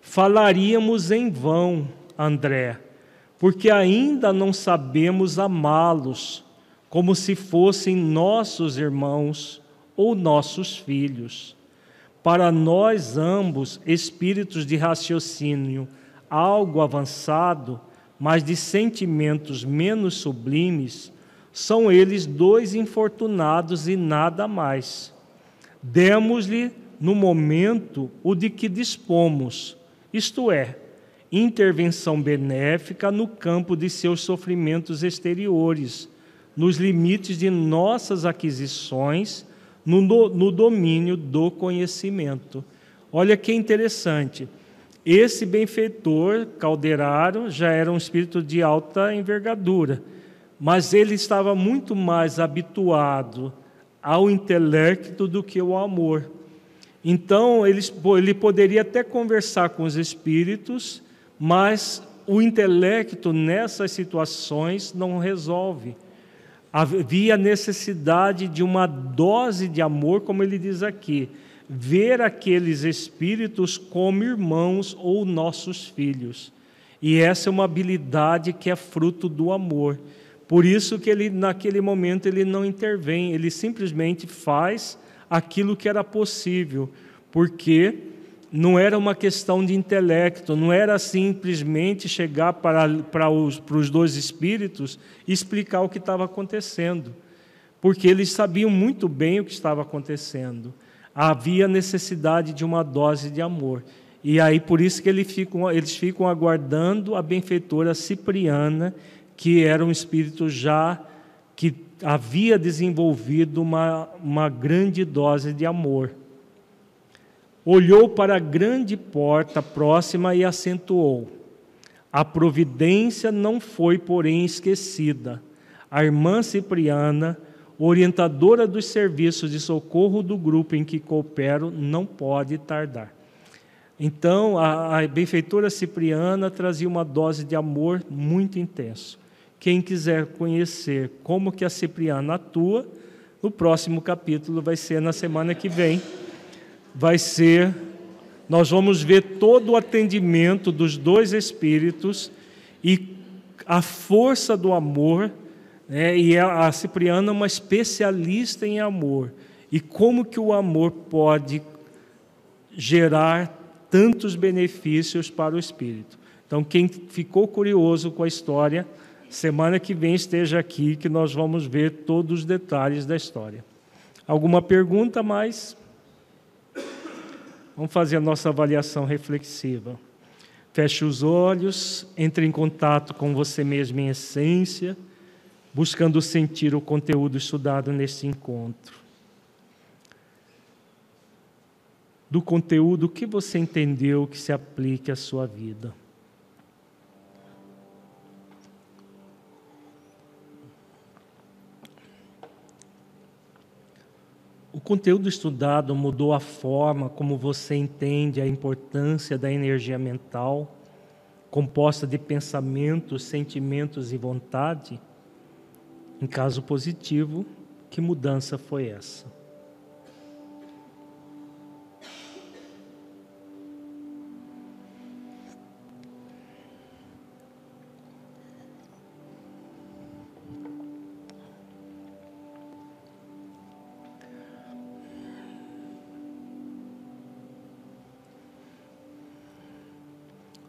Speaker 1: Falaríamos em vão, André, porque ainda não sabemos amá-los como se fossem nossos irmãos ou nossos filhos. Para nós ambos, espíritos de raciocínio algo avançado, mas de sentimentos menos sublimes, são eles dois infortunados e nada mais. Demos-lhe, no momento, o de que dispomos, isto é, intervenção benéfica no campo de seus sofrimentos exteriores, nos limites de nossas aquisições, no, no domínio do conhecimento. Olha que interessante. Esse benfeitor, Calderaro, já era um espírito de alta envergadura, mas ele estava muito mais habituado ao intelecto do que ao amor. Então, ele, ele poderia até conversar com os espíritos, mas o intelecto nessas situações não resolve. Havia necessidade de uma dose de amor, como ele diz aqui ver aqueles espíritos como irmãos ou nossos filhos. E essa é uma habilidade que é fruto do amor. Por isso que ele naquele momento ele não intervém, ele simplesmente faz aquilo que era possível, porque não era uma questão de intelecto, não era simplesmente chegar para, para, os, para os dois espíritos e explicar o que estava acontecendo, porque eles sabiam muito bem o que estava acontecendo havia necessidade de uma dose de amor. E aí por isso que eles ficam, eles ficam aguardando a benfeitora Cipriana, que era um espírito já que havia desenvolvido uma, uma grande dose de amor. Olhou para a grande porta próxima e acentuou: A providência não foi, porém, esquecida. A irmã Cipriana, orientadora dos serviços de socorro do grupo em que coopero, não pode tardar. Então, a, a benfeitora Cipriana trazia uma dose de amor muito intenso. Quem quiser conhecer como que a Cipriana atua, no próximo capítulo vai ser na semana que vem. Vai ser nós vamos ver todo o atendimento dos dois espíritos e a força do amor, né? e a Cipriana é uma especialista em amor, e como que o amor pode gerar tantos benefícios para o espírito. Então, quem ficou curioso com a história, semana que vem esteja aqui que nós vamos ver todos os detalhes da história. Alguma pergunta mais? Vamos fazer a nossa avaliação reflexiva. Feche os olhos, entre em contato com você mesmo em essência, buscando sentir o conteúdo estudado nesse encontro. Do conteúdo que você entendeu que se aplique à sua vida. O conteúdo estudado mudou a forma como você entende a importância da energia mental, composta de pensamentos, sentimentos e vontade? Em caso positivo, que mudança foi essa?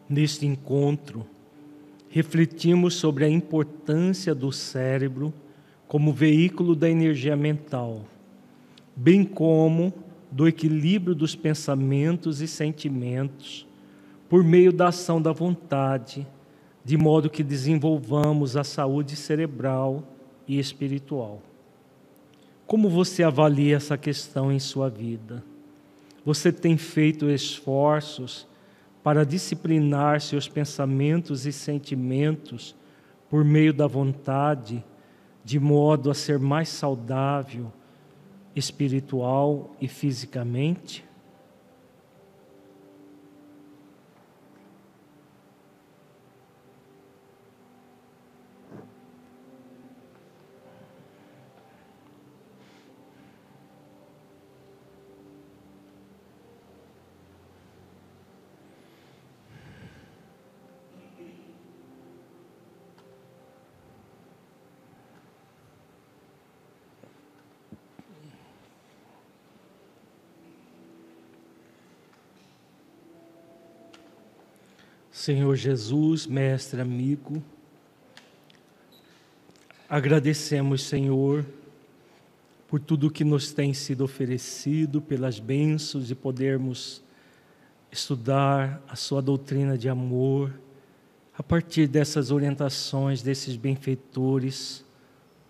Speaker 1: Neste encontro, refletimos sobre a importância do cérebro como veículo da energia mental, bem como do equilíbrio dos pensamentos e sentimentos por meio da ação da vontade, de modo que desenvolvamos a saúde cerebral e espiritual. Como você avalia essa questão em sua vida? Você tem feito esforços para disciplinar seus pensamentos e sentimentos por meio da vontade, de modo a ser mais saudável espiritual e fisicamente? Senhor Jesus, mestre amigo, agradecemos, Senhor, por tudo que nos tem sido oferecido, pelas bênçãos de podermos estudar a Sua doutrina de amor, a partir dessas orientações desses benfeitores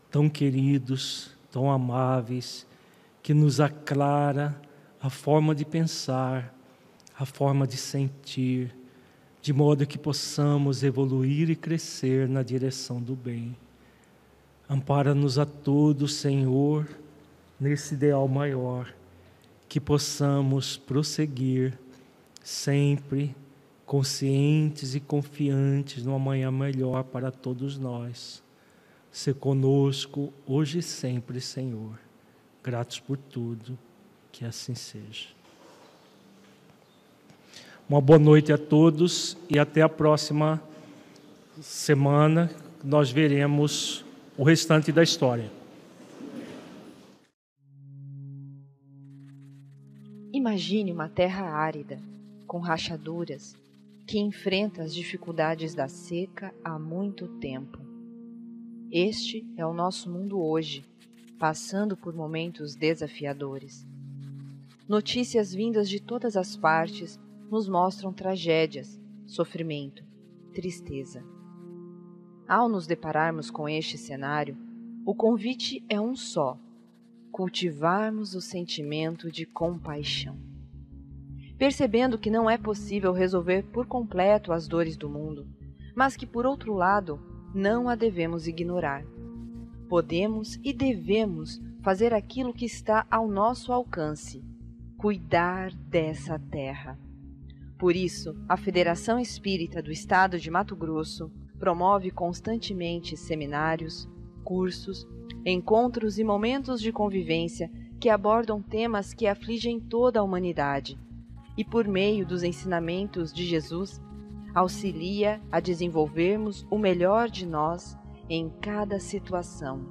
Speaker 1: tão queridos, tão amáveis, que nos aclara a forma de pensar, a forma de sentir, de modo que possamos evoluir e crescer na direção do bem. Ampara-nos a todos, Senhor, nesse ideal maior, que possamos prosseguir sempre conscientes e confiantes no amanhã melhor para todos nós. Se conosco hoje e sempre, Senhor. Gratos por tudo, que assim seja. Uma boa noite a todos e até a próxima semana. Nós veremos o restante da história.
Speaker 3: Imagine uma terra árida, com rachaduras, que enfrenta as dificuldades da seca há muito tempo. Este é o nosso mundo hoje, passando por momentos desafiadores. Notícias vindas de todas as partes nos mostram tragédias, sofrimento, tristeza. Ao nos depararmos com este cenário, O convite é um só: cultivarmos o sentimento de compaixão. Percebendo que não é possível resolver por completo as dores do mundo, mas que, por outro lado, não a devemos ignorar. Podemos e devemos fazer aquilo que está ao nosso alcance: cuidar dessa terra. Por isso, a Federação Espírita do Estado de Mato Grosso promove constantemente seminários, cursos, encontros e momentos de convivência que abordam temas que afligem toda a humanidade. E por meio dos ensinamentos de Jesus, auxilia a desenvolvermos o melhor de nós em cada situação.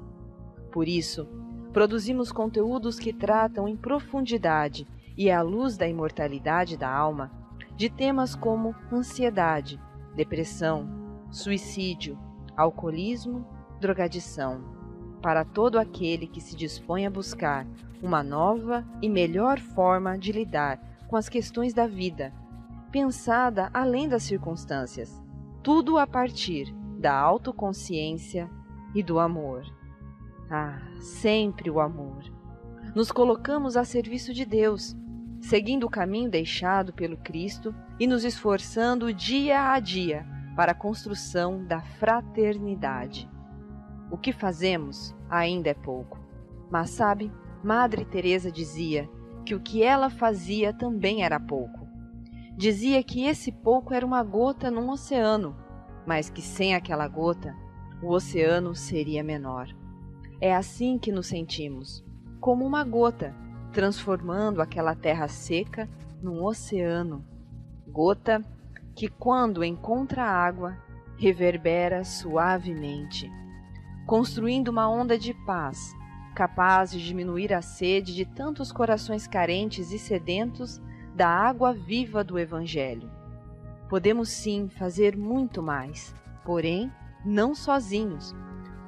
Speaker 3: Por isso, produzimos conteúdos que tratam em profundidade e à luz da imortalidade da alma de temas como ansiedade, depressão, suicídio, alcoolismo, drogadição, para todo aquele que se dispõe a buscar uma nova e melhor forma de lidar com as questões da vida, pensada além das circunstâncias, tudo a partir da autoconsciência e do amor. Ah, sempre o amor. Nos colocamos a serviço de Deus seguindo o caminho deixado pelo Cristo e nos esforçando dia a dia para a construção da fraternidade. O que fazemos ainda é pouco. Mas sabe, Madre Teresa dizia que o que ela fazia também era pouco. Dizia que esse pouco era uma gota num oceano, mas que sem aquela gota, o oceano seria menor. É assim que nos sentimos, como uma gota transformando aquela terra seca num oceano, gota que, quando encontra água, reverbera suavemente, construindo uma onda de paz, capaz de diminuir a sede de tantos corações carentes e sedentos da água viva do Evangelho. Podemos sim fazer muito mais, porém, não sozinhos.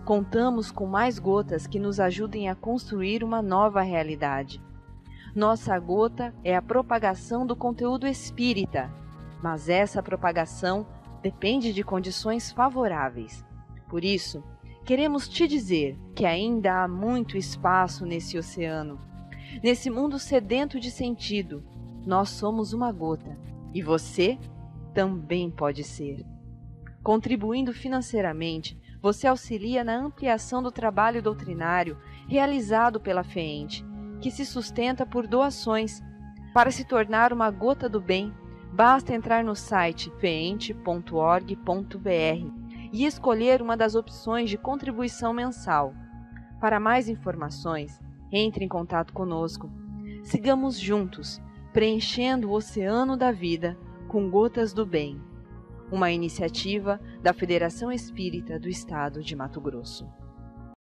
Speaker 3: Contamos com mais gotas que nos ajudem a construir uma nova realidade nossa gota é a propagação do conteúdo espírita, mas essa propagação depende de condições favoráveis. Por isso, queremos te dizer que ainda há muito espaço nesse oceano. Nesse mundo sedento de sentido, nós somos uma gota e você também pode ser. Contribuindo financeiramente, você auxilia na ampliação do trabalho doutrinário realizado pela FEENTE que se sustenta por doações. Para se tornar uma gota do bem, basta entrar no site feente.org.br e escolher uma das opções de contribuição mensal. Para mais informações, entre em contato conosco. Sigamos juntos, preenchendo o oceano da vida com gotas do bem. Uma iniciativa da Federação Espírita do Estado de Mato Grosso.